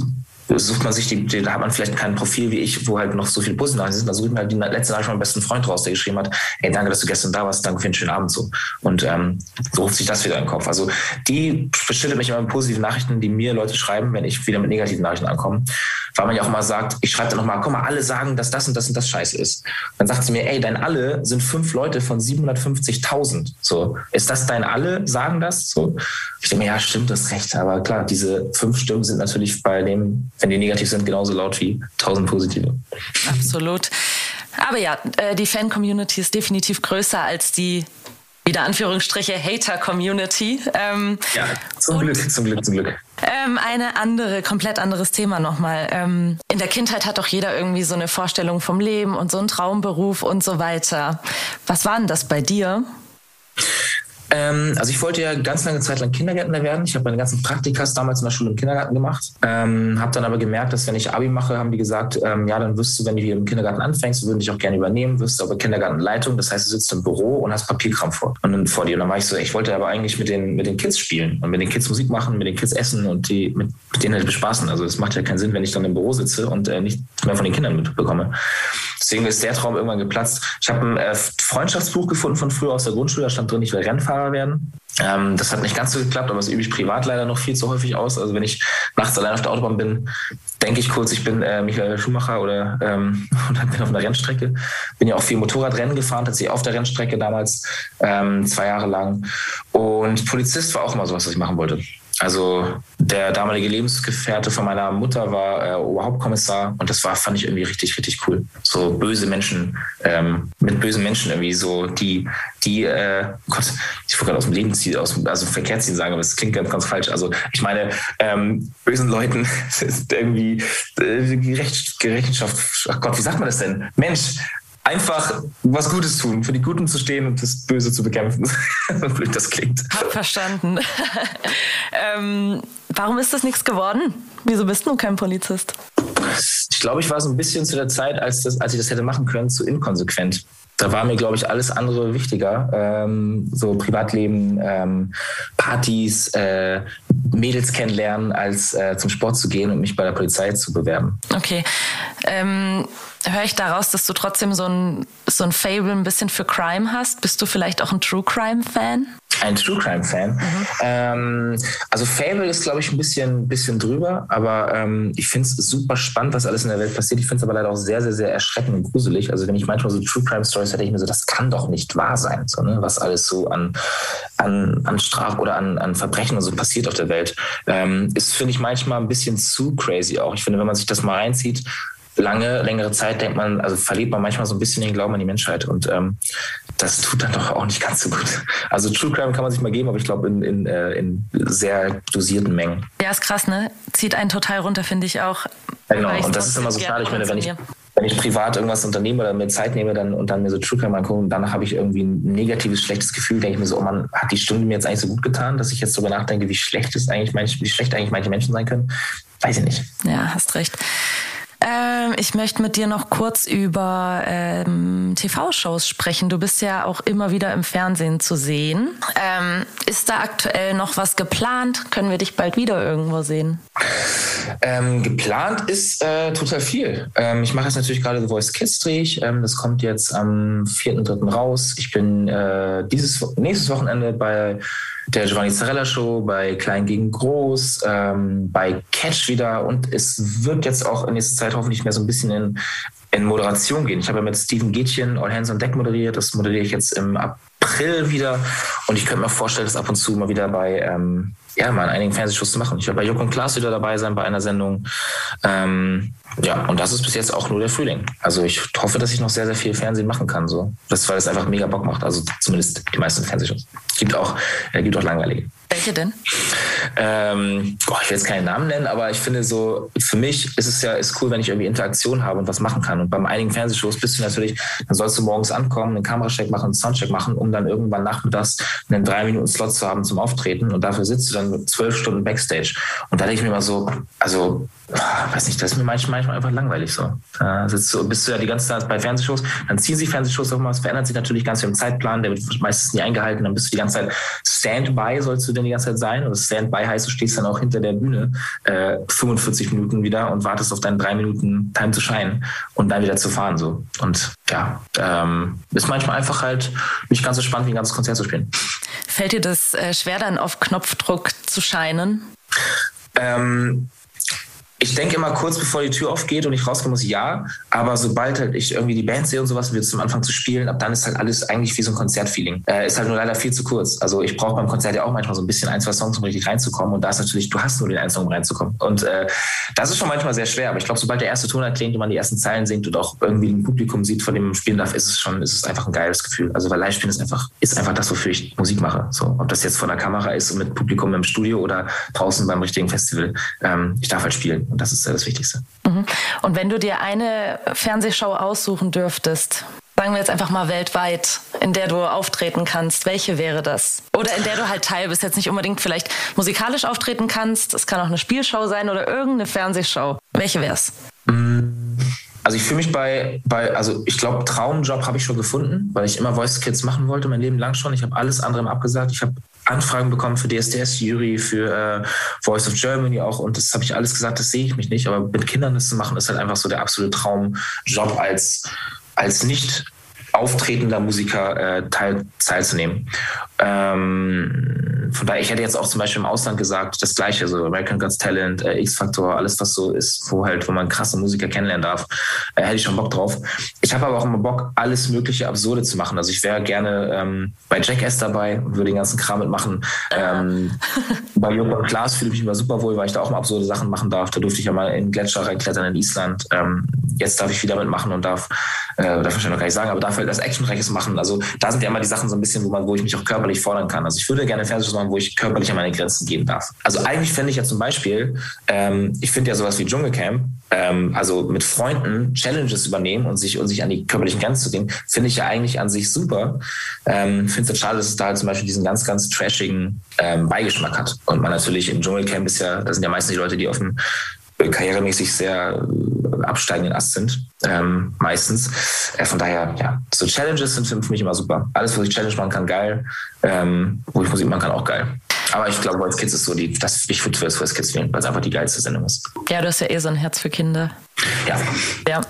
sucht man sich die, die, da hat man vielleicht kein Profil wie ich, wo halt noch so viele Nachrichten sind. Da sucht man halt die letzte Nachricht von meinem besten Freund raus, der geschrieben hat, ey, danke, dass du gestern da warst, danke für den schönen Abend so. Und ähm, so ruft sich das wieder in den Kopf. Also die bestätigt mich immer mit positiven Nachrichten, die mir Leute schreiben, wenn ich wieder mit negativen Nachrichten ankomme. Weil man ja auch mal sagt, ich schreibe dann nochmal, guck mal, alle sagen, dass das und das und das scheiße ist. Dann sagt sie mir, ey, dein alle sind fünf Leute von 750.000. So, ist das dein alle? Sagen das? So. Ich denke mir, ja, stimmt, das recht. Aber klar, diese fünf Stimmen sind natürlich bei dem wenn die negativ sind, genauso laut wie tausend positive. Absolut. Aber ja, äh, die Fan-Community ist definitiv größer als die wieder Anführungsstriche Hater-Community. Ähm, ja, zum Glück, zum Glück, zum Glück. Ähm, eine andere, komplett anderes Thema nochmal. Ähm, in der Kindheit hat doch jeder irgendwie so eine Vorstellung vom Leben und so einen Traumberuf und so weiter. Was war denn das bei dir? Ähm, also ich wollte ja ganz lange Zeit lang Kindergärtner werden. Ich habe meine ganzen Praktikas damals in der Schule im Kindergarten gemacht. Ähm, habe dann aber gemerkt, dass wenn ich Abi mache, haben die gesagt, ähm, ja, dann wirst du, wenn du hier im Kindergarten anfängst, würden dich auch gerne übernehmen, wirst aber Kindergartenleitung. Das heißt, du sitzt im Büro und hast Papierkram vor, und dann, vor dir. Und dann war ich so, ich wollte aber eigentlich mit den, mit den Kids spielen und mit den Kids Musik machen, mit den Kids essen und die mit, mit denen halt bespaßen. Also das macht ja keinen Sinn, wenn ich dann im Büro sitze und äh, nicht mehr von den Kindern mitbekomme. Deswegen ist der Traum irgendwann geplatzt. Ich habe ein äh, Freundschaftsbuch gefunden von früher aus der Grundschule, da stand drin, ich will Rennfahrer werden. Ähm, das hat nicht ganz so geklappt, aber es übe ich privat leider noch viel zu häufig aus. Also wenn ich nachts allein auf der Autobahn bin, denke ich kurz, ich bin äh, Michael Schumacher oder ähm, und bin auf einer Rennstrecke. Bin ja auch viel Motorradrennen gefahren, tatsächlich auf der Rennstrecke damals, ähm, zwei Jahre lang. Und Polizist war auch immer sowas, was ich machen wollte. Also der damalige Lebensgefährte von meiner Mutter war äh, Oberhauptkommissar und das war, fand ich irgendwie richtig, richtig cool. So böse Menschen, ähm, mit bösen Menschen irgendwie so, die, die, äh, Gott, ich wollte gerade aus dem Leben ziehen, aus also Verkehr ziehen sagen, aber es klingt ganz, ganz falsch. Also ich meine, ähm, bösen Leuten ist irgendwie äh, Gerecht, Gerechenschaft, ach Gott, wie sagt man das denn? Mensch, einfach was Gutes tun, für die Guten zu stehen und das Böse zu bekämpfen. so blöd das klingt. Hab verstanden. ähm, warum ist das nichts geworden? Wieso bist du kein Polizist? Ich glaube, ich war so ein bisschen zu der Zeit, als, das, als ich das hätte machen können, zu inkonsequent. Da war mir, glaube ich, alles andere wichtiger. Ähm, so Privatleben, ähm, Partys, äh, Mädels kennenlernen, als äh, zum Sport zu gehen und mich bei der Polizei zu bewerben. Okay. Ähm, Höre ich daraus, dass du trotzdem so ein, so ein Fable ein bisschen für Crime hast? Bist du vielleicht auch ein True Crime-Fan? Ein True Crime Fan. Mhm. Ähm, also Fable ist, glaube ich, ein bisschen, bisschen drüber, aber ähm, ich finde es super spannend, was alles in der Welt passiert. Ich finde es aber leider auch sehr, sehr, sehr erschreckend und gruselig. Also wenn ich manchmal so True Crime Stories hätte, ich mir so, das kann doch nicht wahr sein, so, ne? was alles so an, an, an Straf oder an, an Verbrechen und so passiert auf der Welt. Ähm, ist, finde ich, manchmal ein bisschen zu crazy auch. Ich finde, wenn man sich das mal reinzieht, lange, längere Zeit denkt man, also verliert man manchmal so ein bisschen den Glauben an die Menschheit. Und ähm, das tut dann doch auch nicht ganz so gut. Also True Crime kann man sich mal geben, aber ich glaube in, in, äh, in sehr dosierten Mengen. Ja, ist krass, ne? Zieht einen total runter, finde ich auch. Genau, und das ist immer so schade. Ich meine, wenn ich, wenn ich privat irgendwas unternehme oder mir Zeit nehme dann, und dann mir so True Crime angucke und danach habe ich irgendwie ein negatives, schlechtes Gefühl, denke ich mir so, oh man, hat die Stunde mir jetzt eigentlich so gut getan, dass ich jetzt darüber nachdenke, wie schlecht ist eigentlich manch, wie schlecht eigentlich manche Menschen sein können. Weiß ich nicht. Ja, hast recht. Ähm, ich möchte mit dir noch kurz über ähm, TV-Shows sprechen. Du bist ja auch immer wieder im Fernsehen zu sehen. Ähm, ist da aktuell noch was geplant? Können wir dich bald wieder irgendwo sehen? Ähm, geplant ist äh, total viel. Ähm, ich mache jetzt natürlich gerade The Voice Kids Dreh ich. Ähm, das kommt jetzt am 4.3. raus. Ich bin äh, dieses nächstes Wochenende bei der Giovanni Zarella Show, bei Klein gegen Groß, ähm, bei Catch wieder und es wird jetzt auch in nächster Zeit hoffentlich mehr so ein bisschen in, in Moderation gehen. Ich habe ja mit Steven Gätchen All Hands on Deck moderiert, das moderiere ich jetzt im April wieder und ich könnte mir vorstellen, das ab und zu mal wieder bei ähm, ja, mal in einigen Fernsehshows zu machen. Ich werde bei Joko und Klaas wieder dabei sein bei einer Sendung. Ähm, ja, und das ist bis jetzt auch nur der Frühling. Also ich hoffe, dass ich noch sehr, sehr viel Fernsehen machen kann, so. Das, weil es einfach mega Bock macht. Also zumindest die meisten Fernsehshows. Gibt auch, äh, gibt auch langweilige. Welche denn? Ähm, boah, ich will jetzt keinen Namen nennen, aber ich finde so, für mich ist es ja ist cool, wenn ich irgendwie Interaktion habe und was machen kann. Und bei einigen Fernsehshows bist du natürlich, dann sollst du morgens ankommen, einen Kameracheck machen, einen Soundcheck machen, um dann irgendwann nachmittags einen drei Minuten Slot zu haben zum Auftreten. Und dafür sitzt du dann zwölf Stunden Backstage. Und da denke ich mir immer so, also Ah, weiß nicht, das ist mir manchmal, manchmal einfach langweilig so. Da sitzt du, bist du ja die ganze Zeit bei Fernsehshows, dann ziehen sich Fernsehshows auch mal, es verändert sich natürlich ganz viel im Zeitplan, der wird meistens nie eingehalten, dann bist du die ganze Zeit Standby, sollst du denn die ganze Zeit sein. Und Standby heißt, du stehst dann auch hinter der Bühne äh, 45 Minuten wieder und wartest auf deinen drei Minuten Time to Shine und dann wieder zu fahren. so. Und ja, ähm, ist manchmal einfach halt nicht ganz so spannend, wie ein ganzes Konzert zu spielen. Fällt dir das äh, schwer, dann auf Knopfdruck zu scheinen? Ähm, ich denke immer kurz bevor die Tür aufgeht und ich rausgehen muss, ja. Aber sobald halt ich irgendwie die Band sehe und sowas, wird zum Anfang zu spielen, ab dann ist halt alles eigentlich wie so ein Konzertfeeling. Äh, ist halt nur leider viel zu kurz. Also ich brauche beim Konzert ja auch manchmal so ein bisschen ein, zwei Songs, um richtig reinzukommen. Und da ist natürlich, du hast nur den einen Song, um reinzukommen. Und äh, das ist schon manchmal sehr schwer. Aber ich glaube, sobald der erste Ton erklingt und man die ersten Zeilen singt und auch irgendwie ein Publikum sieht, von dem man spielen darf, ist es schon, ist es einfach ein geiles Gefühl. Also weil Live-Spielen ist einfach, ist einfach das, wofür ich Musik mache. So, ob das jetzt vor der Kamera ist und mit Publikum im Studio oder draußen beim richtigen Festival. Ähm, ich darf halt spielen. Und das ist das Wichtigste. Mhm. Und wenn du dir eine Fernsehshow aussuchen dürftest, sagen wir jetzt einfach mal weltweit, in der du auftreten kannst, welche wäre das? Oder in der du halt Teil bist, jetzt nicht unbedingt vielleicht musikalisch auftreten kannst, es kann auch eine Spielshow sein oder irgendeine Fernsehshow. Welche wär's? Also ich fühle mich bei, bei, also ich glaube, Traumjob habe ich schon gefunden, weil ich immer Voice Kids machen wollte, mein Leben lang schon. Ich habe alles andere abgesagt. Ich habe Anfragen bekommen für DSDS, Jury, für äh, Voice of Germany auch und das habe ich alles gesagt, das sehe ich mich nicht. Aber mit Kindern das zu machen, ist halt einfach so der absolute Traumjob als, als nicht auftretender Musiker äh, teil, teilzunehmen. Ähm, von daher, ich hätte jetzt auch zum Beispiel im Ausland gesagt, das Gleiche, so American Got Talent, äh, X-Factor, alles, was so ist, wo halt, wo man krasse Musiker kennenlernen darf, äh, hätte ich schon Bock drauf. Ich habe aber auch immer Bock, alles mögliche Absurde zu machen. Also ich wäre gerne ähm, bei Jackass dabei und würde den ganzen Kram mitmachen. Ähm, bei Joko und Klaas fühle ich mich immer super wohl, weil ich da auch mal absurde Sachen machen darf. Da durfte ich ja mal in Gletscher reinklettern in Island. Ähm, jetzt darf ich wieder mitmachen und darf, äh, darf ich noch gar nicht sagen, aber darf das Actionreiches machen. Also da sind ja immer die Sachen so ein bisschen, wo man, wo ich mich auch körperlich fordern kann. Also ich würde gerne Fernsehshows machen, wo ich körperlich an meine Grenzen gehen darf. Also eigentlich fände ich ja zum Beispiel, ähm, ich finde ja sowas wie Dschungelcamp, ähm, also mit Freunden Challenges übernehmen und sich, und sich an die körperlichen Grenzen zu gehen, finde ich ja eigentlich an sich super. Ähm, finde es halt schade, dass es da halt zum Beispiel diesen ganz, ganz trashigen ähm, Beigeschmack hat. Und man natürlich im Dschungelcamp ist ja, das sind ja meistens die Leute, die auf dem karrieremäßig sehr äh, absteigenden Ast sind, ähm, meistens. Äh, von daher, ja, so Challenges sind für mich immer super. Alles, was ich Challenge machen kann, geil. Ähm, wo ich Musik machen kann, auch geil. Aber ich glaube, Voice Kids ist so die, das, ich würde Voice Kids wählen, weil es einfach die geilste Sendung ist. Ja, du hast ja eh so ein Herz für Kinder. Ja. Ja.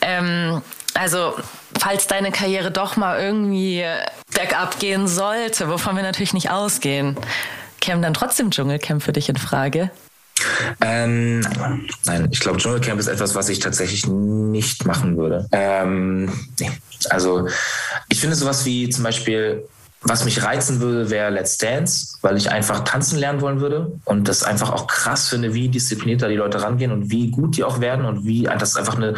Ähm, also, falls deine Karriere doch mal irgendwie bergab gehen sollte, wovon wir natürlich nicht ausgehen, käme dann trotzdem Dschungelcamp für dich in Frage? Ähm, nein, ich glaube, Dschungelcamp ist etwas, was ich tatsächlich nicht machen würde. Ähm, nee. Also, ich finde sowas wie zum Beispiel, was mich reizen würde, wäre Let's Dance, weil ich einfach tanzen lernen wollen würde und das einfach auch krass finde, wie diszipliniert da die Leute rangehen und wie gut die auch werden und wie das einfach eine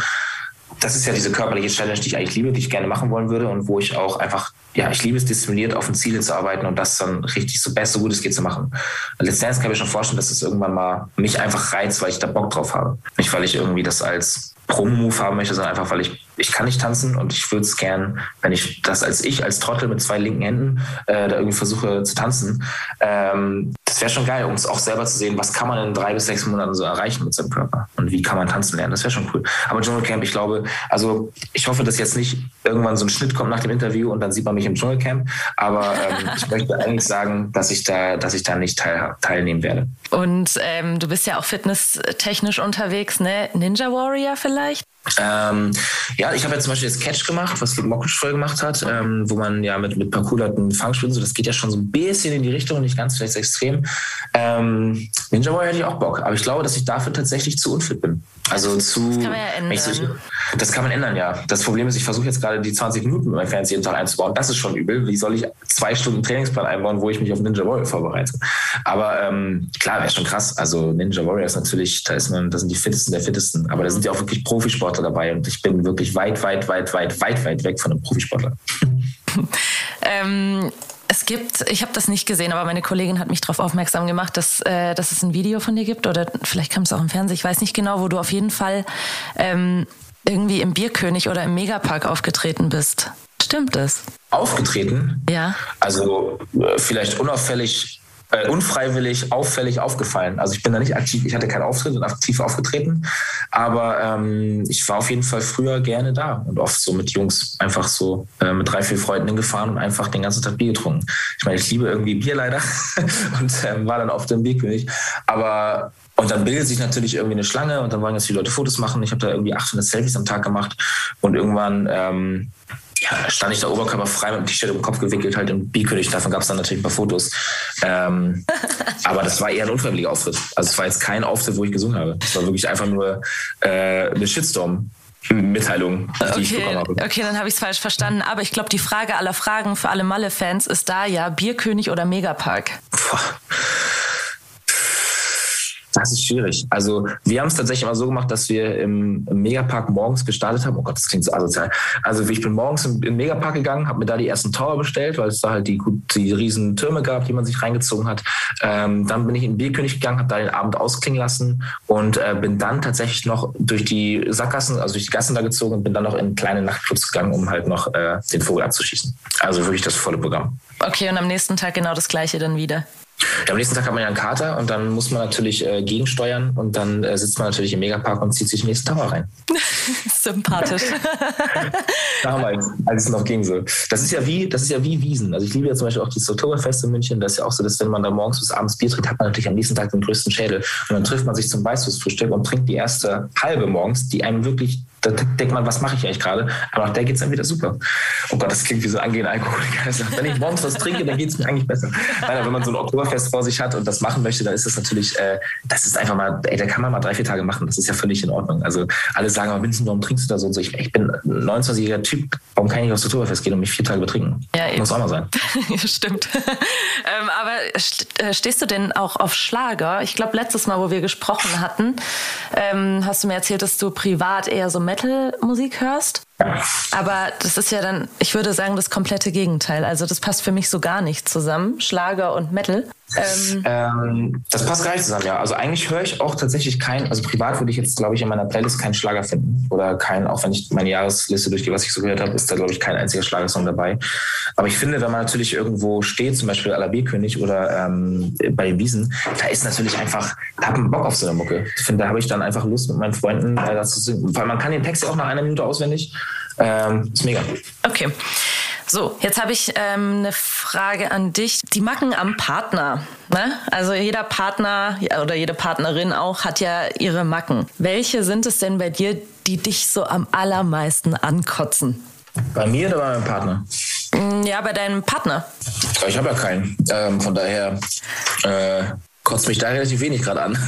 das ist ja diese körperliche Challenge, die ich eigentlich liebe, die ich gerne machen wollen würde und wo ich auch einfach, ja, ich liebe es, diszipliniert auf ein Ziel zu arbeiten und das dann richtig so best, so gut es geht zu machen. Letztendlich kann ich mir schon vorstellen, dass es das irgendwann mal mich einfach reizt, weil ich da Bock drauf habe. Nicht, weil ich irgendwie das als Promo-Move haben möchte, sondern einfach, weil ich, ich kann nicht tanzen und ich würde es gern, wenn ich das als ich, als Trottel mit zwei linken Händen äh, da irgendwie versuche zu tanzen, ähm, das wäre schon geil, um es auch selber zu sehen, was kann man in drei bis sechs Monaten so erreichen mit seinem Körper und wie kann man tanzen lernen. Das wäre schon cool. Aber Dschungelcamp, ich glaube, also ich hoffe, dass jetzt nicht irgendwann so ein Schnitt kommt nach dem Interview und dann sieht man mich im Dschungelcamp. Aber ähm, ich möchte eigentlich sagen, dass ich da, dass ich da nicht teil, teilnehmen werde. Und ähm, du bist ja auch fitnesstechnisch unterwegs, ne? Ninja Warrior vielleicht? Ähm, ja, ich habe ja zum Beispiel das Catch gemacht, was Luke Mockridge vorher gemacht hat, ähm, wo man ja mit, mit Parkour-Leuten Fangspielen, so, das geht ja schon so ein bisschen in die Richtung, nicht ganz vielleicht extrem. Ähm, Ninja Warrior hätte ich auch Bock, aber ich glaube, dass ich dafür tatsächlich zu unfit bin. Also zu. Das kann man ja ändern. So, das kann man ändern, ja. Das Problem ist, ich versuche jetzt gerade die 20 Minuten mit meinem Fernseher jeden Tag einzubauen. Das ist schon übel. Wie soll ich zwei Stunden Trainingsplan einbauen, wo ich mich auf Ninja Warrior vorbereite? Aber ähm, klar, wäre schon krass. Also Ninja Warrior ist natürlich, da ist man, da sind die fittesten der fittesten. Aber da sind ja auch wirklich Profisportler dabei und ich bin wirklich weit, weit, weit, weit, weit, weit weg von einem Profisportler. ähm, es gibt, ich habe das nicht gesehen, aber meine Kollegin hat mich darauf aufmerksam gemacht, dass, äh, dass es ein Video von dir gibt oder vielleicht kam es auch im Fernsehen, ich weiß nicht genau, wo du auf jeden Fall ähm, irgendwie im Bierkönig oder im Megapark aufgetreten bist. Stimmt das? Aufgetreten? Ja. Also äh, vielleicht unauffällig äh, unfreiwillig, auffällig aufgefallen. Also ich bin da nicht aktiv, ich hatte keinen Auftritt und aktiv aufgetreten, aber ähm, ich war auf jeden Fall früher gerne da und oft so mit Jungs einfach so äh, mit drei, vier Freunden hingefahren und einfach den ganzen Tag Bier getrunken. Ich meine, ich liebe irgendwie Bier leider und ähm, war dann oft im Bierkönig, aber und dann bildet sich natürlich irgendwie eine Schlange und dann wollen ganz viele Leute Fotos machen. Ich habe da irgendwie 800 Selfies am Tag gemacht und irgendwann ähm, ja, stand ich da oberkörperfrei mit dem T-Shirt im Kopf gewickelt, halt im Bierkönig. Davon gab es dann natürlich ein paar Fotos. Ähm, aber das war eher ein unfreiwilliger Auftritt. Also es war jetzt kein Auftritt, wo ich gesungen habe. Es war wirklich einfach nur äh, eine Shitstorm. Mitteilung, die okay, ich bekommen habe. Okay, dann habe ich es falsch verstanden. Aber ich glaube, die Frage aller Fragen für alle Malle-Fans ist da ja Bierkönig oder Megapark. Puh. Da Das ist schwierig. Also wir haben es tatsächlich immer so gemacht, dass wir im, im Megapark morgens gestartet haben. Oh Gott, das klingt so asozial. Also ich bin morgens im, im Megapark gegangen, habe mir da die ersten Tower bestellt, weil es da halt die, die riesen Türme gab, die man sich reingezogen hat. Ähm, dann bin ich in den Bierkönig gegangen, habe da den Abend ausklingen lassen und äh, bin dann tatsächlich noch durch die Sackgassen, also durch die Gassen da gezogen und bin dann noch in kleine Nachtclubs gegangen, um halt noch äh, den Vogel abzuschießen. Also wirklich das volle Programm. Okay, und am nächsten Tag genau das gleiche dann wieder. Ja, am nächsten Tag hat man ja einen Kater und dann muss man natürlich äh, gegensteuern und dann äh, sitzt man natürlich im Megapark und zieht sich den nächsten Tower rein. Sympathisch. Damals, als es noch ging so. Das ist ja wie, das ist ja wie Wiesen. Also ich liebe ja zum Beispiel auch dieses Oktoberfest in München. Das ist ja auch so, dass wenn man da morgens bis abends Bier trinkt, hat man natürlich am nächsten Tag den größten Schädel. Und dann trifft man sich zum Weißwurstfrühstück und trinkt die erste halbe morgens, die einem wirklich da denkt man, was mache ich eigentlich gerade? Aber nach der geht es dann wieder super. Oh Gott, das klingt wie so angehende Alkoholiker. Also, wenn ich morgens was trinke, dann geht es mir eigentlich besser. Nein, wenn man so ein Oktoberfest vor sich hat und das machen möchte, dann ist das natürlich, äh, das ist einfach mal, ey, da kann man mal drei, vier Tage machen. Das ist ja völlig in Ordnung. Also alle sagen, aber Vincent, warum trinkst du da so und so? Ich, ich bin ein 29-jähriger Typ, warum kann ich nicht aufs Oktoberfest gehen und mich vier Tage betrinken? Ja, eben. Muss auch mal sein. Stimmt. ähm, aber äh, stehst du denn auch auf Schlager? Ich glaube, letztes Mal, wo wir gesprochen hatten, ähm, hast du mir erzählt, dass du privat eher so Metal-Musik hörst. Aber das ist ja dann, ich würde sagen, das komplette Gegenteil. Also das passt für mich so gar nicht zusammen, Schlager und Metal. Ähm, Ähm, das passt gar nicht zusammen, ja. Also eigentlich höre ich auch tatsächlich kein, also privat würde ich jetzt, glaube ich, in meiner Playlist keinen Schlager finden. Oder kein, auch wenn ich meine Jahresliste durchgehe, was ich so gehört habe, ist da, glaube ich, kein einziger Schlagersong dabei. Aber ich finde, wenn man natürlich irgendwo steht, zum Beispiel à B-König oder ähm, bei Wiesen, da ist natürlich einfach, da hat man Bock auf so eine Mucke. Ich finde, da habe ich dann einfach Lust mit meinen Freunden äh, dazu zu singen. Weil man kann den Text ja auch nach einer Minute auswendig. Ähm, ist mega. okay. So, jetzt habe ich ähm, eine Frage an dich. Die Macken am Partner. Ne? Also jeder Partner oder jede Partnerin auch hat ja ihre Macken. Welche sind es denn bei dir, die dich so am allermeisten ankotzen? Bei mir oder bei meinem Partner? Mm, Ja, bei deinem Partner. Ich habe ja keinen. Ähm, von daher äh, kotzt mich da relativ wenig gerade an.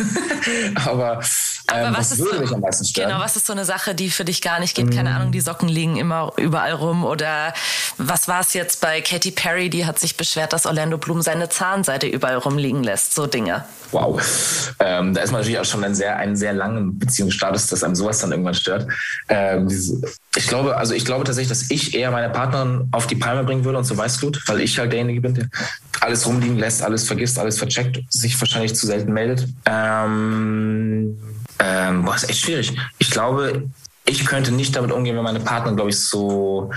Aber, ähm, Aber was, würde so, mich am meisten stören? Genau, was ist so eine Sache, die für dich gar nicht geht? Keine Ahnung, die Socken liegen immer überall rum. Oder was war es jetzt bei Katy Perry? Die hat sich beschwert, dass Orlando Bloom seine Zahnseide überall rumliegen lässt. So Dinge. Wow. Ähm, da ist man natürlich auch schon einen sehr, einen sehr langen Beziehungsstatus, dass einem sowas dann irgendwann stört. Ähm, ich glaube, also ich glaube tatsächlich, dass ich eher meine Partnerin auf die Palme bringen würde und so Weißglut, weil ich halt derjenige bin, der alles rumliegen lässt, alles vergisst, alles vercheckt, sich wahrscheinlich zu selten meldet. Ähm, ähm, boah, ist echt schwierig. Ich glaube, ich könnte nicht damit umgehen, wenn meine Partnerin, glaube ich, so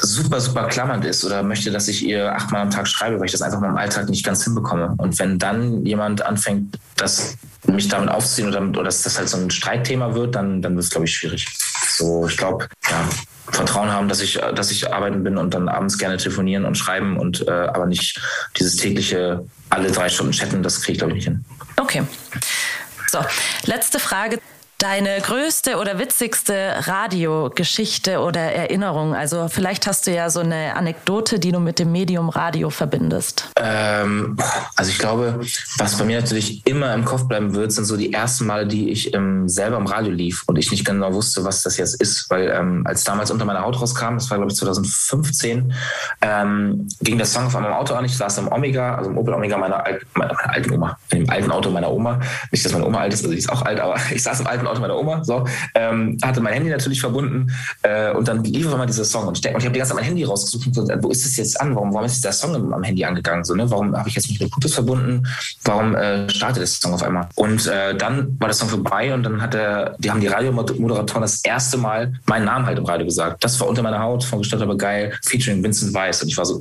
super, super klammernd ist oder möchte, dass ich ihr achtmal am Tag schreibe, weil ich das einfach mal im Alltag nicht ganz hinbekomme. Und wenn dann jemand anfängt, das, mich damit aufzuziehen oder, oder dass das halt so ein Streitthema wird, dann, dann wird es, glaube ich, schwierig. So, ich glaube, ja, Vertrauen haben, dass ich, dass ich arbeiten bin und dann abends gerne telefonieren und schreiben und äh, aber nicht dieses tägliche alle drei Stunden chatten, das kriege ich, glaube ich, nicht hin. Okay. So, letzte Frage. Deine größte oder witzigste Radiogeschichte oder Erinnerung? Also vielleicht hast du ja so eine Anekdote, die du mit dem Medium Radio verbindest. Ähm, also ich glaube, was bei mir natürlich immer im Kopf bleiben wird, sind so die ersten Male, die ich ähm, selber im Radio lief und ich nicht genau wusste, was das jetzt ist, weil ähm, als damals unter meiner Haut rauskam, das war glaube ich 2015, ähm, ging der Song auf im Auto an. Ich saß im Omega, also im Opel Omega meiner, Al meiner, meiner alten Oma, dem alten Auto meiner Oma. Nicht, dass meine Oma alt ist, also die ist auch alt, aber ich saß im alten Auto meiner Oma, so, ähm, hatte mein Handy natürlich verbunden äh, und dann lief auf einmal dieser Song und, ich- ich habe die ganze Zeit mein Handy rausgesucht und so, äh, wo ist das jetzt an? Warum, warum ist der Song am- Handy angegangen? So, ne? Warum habe ich jetzt nicht mit Bluetooth verbunden? Warum äh, startet der Song auf einmal? Und äh, dann war der Song vorbei und dann hat der, die haben die Radiomoderatoren das erste Mal meinen Namen halt im Radio gesagt. Das war unter meiner Haut von Gestellt aber geil, featuring Vincent Weiss. Und ich war so,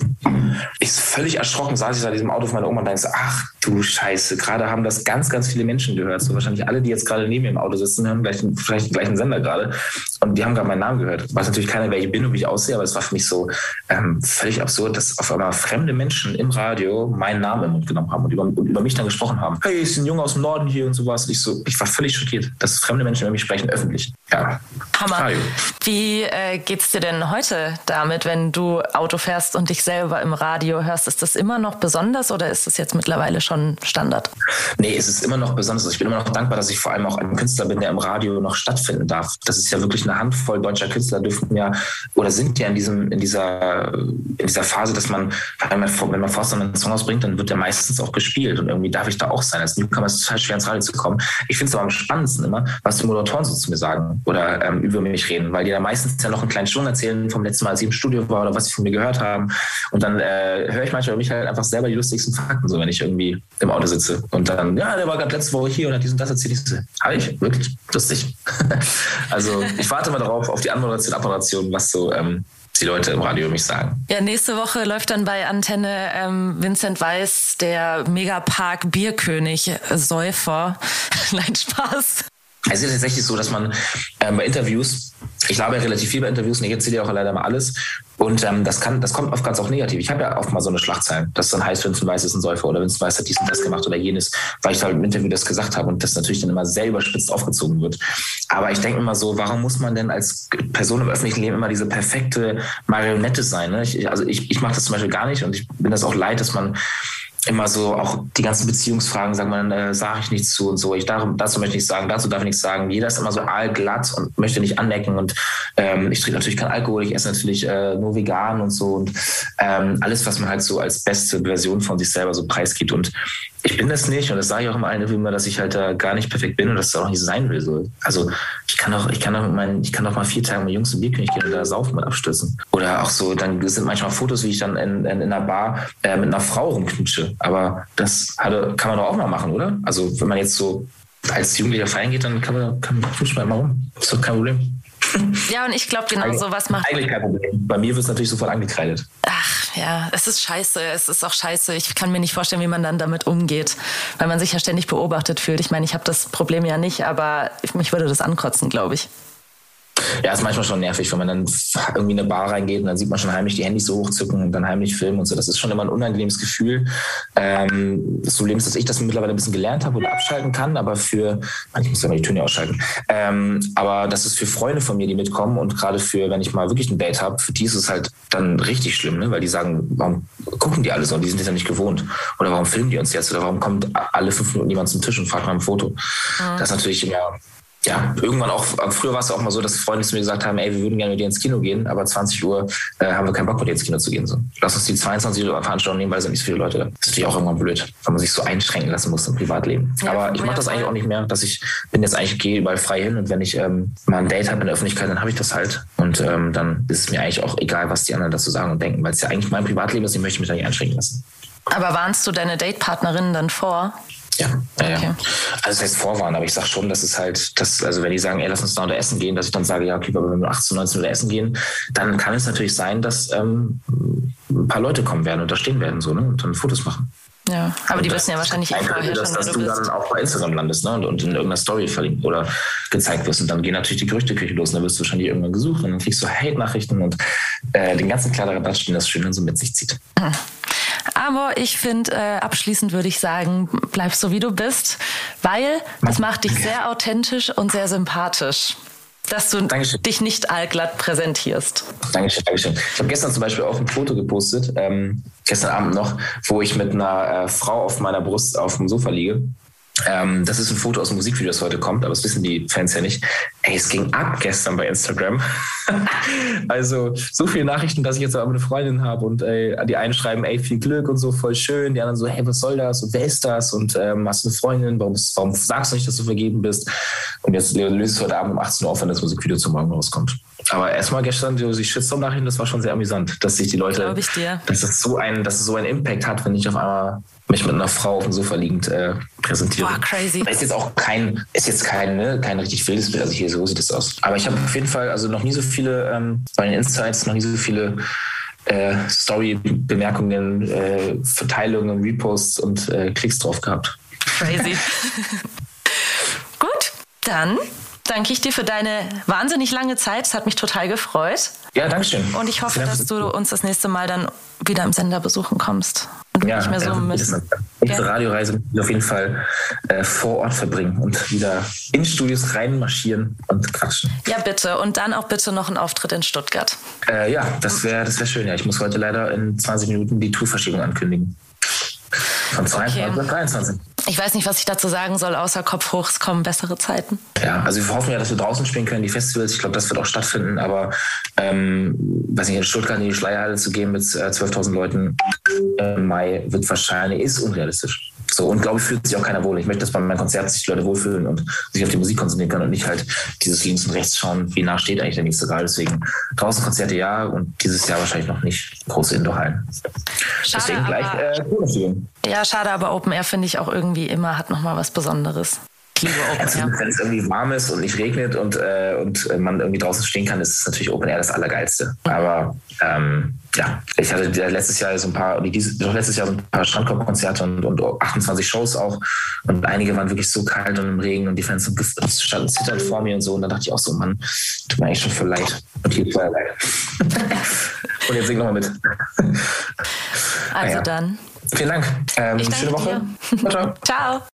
ich völlig erschrocken saß ich da in diesem Auto von meiner Oma und dachte ach du Scheiße, gerade haben das ganz, ganz viele Menschen gehört. So wahrscheinlich alle, die jetzt gerade neben mir im Auto sitzen, hören gleich, vielleicht den gleichen Sender gerade. Und die haben gerade meinen Namen gehört. Weiß natürlich keiner, wer ich bin und wie ich aussehe, aber es war für mich so ähm, völlig absurd, dass auf einmal fremde Menschen im Radio meinen Namen im Mund genommen haben und über, und über mich dann gesprochen haben. Hey, ist ein Junge aus dem Norden hier und sowas. Und ich so, ich war völlig schockiert, dass fremde Menschen über mich sprechen öffentlich. Ja. Hammer. Radio. Wie äh, geht's dir denn heute damit, wenn du Auto fährst und dich selber im Radio hörst? Ist das immer noch besonders oder ist das jetzt mittlerweile schon Standard? Nee, es ist immer noch besonders. Ich bin immer noch dankbar, dass ich vor allem auch ein Künstler bin, der im Radio noch stattfinden darf. Das ist ja wirklich eine Handvoll deutscher Künstler dürfen ja oder sind ja in diesem in dieser in dieser Phase, dass man wenn man wenn man Forster einen Song ausbringt, dann wird der meistens auch gespielt und irgendwie darf ich da auch sein. Als Newcomer ist es total schwer ins Radio zu kommen. Ich finde es aber am spannendsten immer, was die Moderatoren so zu mir sagen oder ähm, über mich reden, weil die da meistens ja noch einen kleinen Sturm erzählen vom letzten Mal, als ich im Studio war oder was sie von mir gehört haben. Und dann äh, höre ich manchmal über mich halt einfach selber die lustigsten Fakten, so wenn ich irgendwie im Auto sitze. Und dann, ja, der war gerade letzte Woche hier und hat dies und das erzählt. Habe ich? Wirklich? Lustig. also ich warte mal darauf, auf die Anmoderation, Abmoderation, was so ähm, die Leute im Radio mich sagen. Ja, nächste Woche läuft dann bei Antenne ähm, Vincent Weiss, der Megapark Bierkönig äh, Säufer. Nein, Spaß. Es ist tatsächlich so, dass man ähm, bei Interviews, ich glaube ja relativ viel bei Interviews und ich erzähle ja auch leider mal alles. Und ähm, das kann, das kommt oft ganz auch negativ. Ich habe ja oft mal so eine Schlagzeile, dass dann heißt, Vincent Weiss ist ein Säufer oder Vincent Weiss hat dies und das gemacht oder jenes, weil ich halt im Interview das gesagt habe und das natürlich dann immer sehr überspitzt aufgezogen wird. Aber ich denke immer so, warum muss man denn als Person im öffentlichen Leben immer diese perfekte Marionette sein? Ne? Ich, also ich, ich mache das zum Beispiel gar nicht und ich bin das auch leid, dass man immer so auch die ganzen Beziehungsfragen sagt man, äh, sage ich nichts zu und so. Ich darum, dazu möchte ich nichts sagen, dazu darf ich nichts sagen. Jeder ist immer so allglatt und möchte nicht anecken und ähm, ich trinke natürlich keinen Alkohol, ich esse natürlich äh, nur vegan und so und ähm, alles, was man halt so als beste Version von sich selber so preisgibt und ich bin das nicht und das sage ich auch immer allen immer, dass ich halt da gar nicht perfekt bin und dass das auch nicht sein will. So. Also ich kann auch, ich kann auch meinen, ich kann auch mal vier Tage mit Jungs im Bierkönig gehen und da saufen und abstürzen. Oder auch so, dann sind manchmal Fotos, wie ich dann in, in, in einer Bar äh, mit einer Frau rumknutsche. Aber das hatte, kann man doch auch mal machen, oder? Also wenn man jetzt so als Jugendlicher feiern geht, dann kann man, kann knutscht man immer rum. ist doch kein Problem. Ja, und ich glaube, genau so was macht. Eigentlich kein Problem. Bei mir wird es natürlich sofort angekreidet. Ach ja, es ist scheiße. Es ist auch scheiße. Ich kann mir nicht vorstellen, wie man dann damit umgeht, weil man sich ja ständig beobachtet fühlt. Ich meine, ich habe das Problem ja nicht, aber mich würde das ankotzen, glaube ich. Ja, ist manchmal schon nervig, wenn man dann irgendwie in eine Bar reingeht und dann sieht man schon heimlich die Handys so hochzücken und dann heimlich filmen und so. Das ist schon immer ein unangenehmes Gefühl. Ähm, das Problem ist, dass ich das mittlerweile ein bisschen gelernt habe oder abschalten kann, aber für, ich muss ja mal die Töne ausschalten, ähm, aber das ist für Freunde von mir, die mitkommen und gerade für, wenn ich mal wirklich ein Date habe, für die ist es halt dann richtig schlimm, ne? weil die sagen, warum gucken die alle so? Die sind das ja nicht gewohnt. Oder warum filmen die uns jetzt? Oder warum kommt alle fünf Minuten jemand zum Tisch und fragt nach einem Foto? Mhm. Das ist natürlich immer ja, irgendwann auch, früher war es auch mal so, dass Freunde zu mir gesagt haben, ey, wir würden gerne mit dir ins Kino gehen, aber 20 Uhr äh, haben wir keinen Bock mit dir ins Kino zu gehen. So. Lass uns die 22 Uhr Veranstaltung nehmen, weil es sind nicht so viele Leute da. Das ist natürlich auch irgendwann blöd, wenn man sich so einschränken lassen muss im Privatleben. Ja, aber ich mache das eigentlich auch nicht mehr, dass ich bin jetzt eigentlich, gehe überall frei hin und wenn ich ähm, mal ein Date habe in der Öffentlichkeit, dann habe ich das halt. Und ähm, dann ist es mir eigentlich auch egal, was die anderen dazu sagen und denken, weil es ja eigentlich mein Privatleben ist, ich möchte mich da nicht einschränken lassen. Aber warnst du deine Datepartnerinnen dann vor? Ja, ja, okay. ja. Also das heißt vorwarnen, aber ich sage schon, dass es halt, dass, also wenn die sagen, ey, lass uns da unter Essen gehen, dass ich dann sage, ja, okay, aber wenn wir 18, 19 Uhr essen gehen, dann kann es natürlich sein, dass ähm, ein paar Leute kommen werden und da stehen werden so, ne? Und dann Fotos machen. Ja, aber und die wissen ja wahrscheinlich eh vorher dass, schon, dass du, du dann auch bei Instagram landest ne? und, und in irgendeiner Story verlinkt oder gezeigt wirst. Und dann gehen natürlich die Gerüchteküche los und dann wirst du wahrscheinlich irgendwann gesucht und dann kriegst du Hate-Nachrichten und äh, den ganzen Kladderadatsch, den das schön dann so mit sich zieht. Hm. Aber ich finde, äh, abschließend würde ich sagen, bleib so wie du bist, weil das macht dich sehr authentisch und sehr sympathisch. Dass du Dankeschön. dich nicht allglatt präsentierst. Dankeschön, Dankeschön. Ich habe gestern zum Beispiel auch ein Foto gepostet, ähm, gestern Abend noch, wo ich mit einer äh, Frau auf meiner Brust auf dem Sofa liege. Ähm, das ist ein Foto aus dem Musikvideo, das heute kommt, aber das wissen die Fans ja nicht. Ey, es ging ab gestern bei Instagram. also so viele Nachrichten, dass ich jetzt aber eine Freundin habe und ey, die einen schreiben, ey, viel Glück und so, voll schön. Die anderen so, hey, was soll das und wer ist das und ähm, hast du eine Freundin? Warum, warum sagst du nicht, dass du vergeben bist? Und jetzt löse ich heute Abend um 18 Uhr auf, wenn das Musikvideo zum Morgen rauskommt. Aber erstmal gestern die Shitstorm-Nachrichten, das war schon sehr amüsant, dass sich die Leute, dass es so ein, dass es so einen Impact hat, wenn ich auf einmal mich mit einer Frau auf dem Sofa liegend äh, präsentiere. Boah, crazy. Ist jetzt auch kein, ist jetzt kein, ne, kein richtig wildes Bild. Also hier so sieht es aus. Aber ich habe auf jeden Fall also noch nie so viele ähm, bei den Insights noch nie so viele äh, Story-Bemerkungen, äh, Verteilungen, Reposts und äh, Klicks drauf gehabt. Crazy. Gut, dann danke ich dir für deine wahnsinnig lange Zeit. Es hat mich total gefreut. Ja, danke schön. Und ich hoffe, dass du uns das nächste Mal dann wieder im Sender besuchen kommst. Und ja, nicht mehr so also, mit. Ja. Radioreise auf jeden Fall äh, vor Ort verbringen und wieder in Studios reinmarschieren und quatschen. Ja, bitte. Und dann auch bitte noch einen Auftritt in Stuttgart. Äh, ja, das wäre das wär schön. Ja, ich muss heute leider in 20 Minuten die Tourverschiebung ankündigen. Von 22 okay. auf 23. ich weiß nicht, was ich dazu sagen soll, außer Kopf hoch, es kommen bessere Zeiten. Ja, also wir hoffen ja, dass wir draußen spielen können, die Festivals. Ich glaube, das wird auch stattfinden, aber ähm, weiß nicht, in Stuttgart in die Schleierhalle zu gehen mit äh, 12.000 Leuten im Mai wird wahrscheinlich, ist unrealistisch. So, und glaube ich, fühlt sich auch keiner wohl. Ich möchte, dass bei meinem Konzert sich die Leute wohlfühlen und sich auf die Musik konzentrieren können und nicht halt dieses links und rechts schauen, wie nah steht eigentlich der nächste Saal. Deswegen draußen Konzerte ja und dieses Jahr wahrscheinlich noch nicht große Indoor-Hallen. Schade, Deswegen gleich aber- äh, Corona-Feeling. Ja, schade, aber Open Air finde ich auch irgendwie immer hat nochmal was Besonderes. Open Also, wenn es irgendwie warm ist und nicht regnet und, äh, und äh, man irgendwie draußen stehen kann, ist es natürlich Open Air das Allergeilste. Aber ähm, ja, ich hatte letztes Jahr so ein paar, dieses, doch letztes Jahr so ein paar Strandkorb-Konzerte und, und 28 Shows auch. Und einige waren wirklich so kalt und im Regen und die Fans standen zitternd vor mir und so. Und da dachte ich auch so, Mann, tut mir eigentlich schon voll leid. Und hier war leid. und jetzt sing nochmal mit. Also ja. dann. Vielen Dank. Ähm, schöne Woche. Ciao, ciao.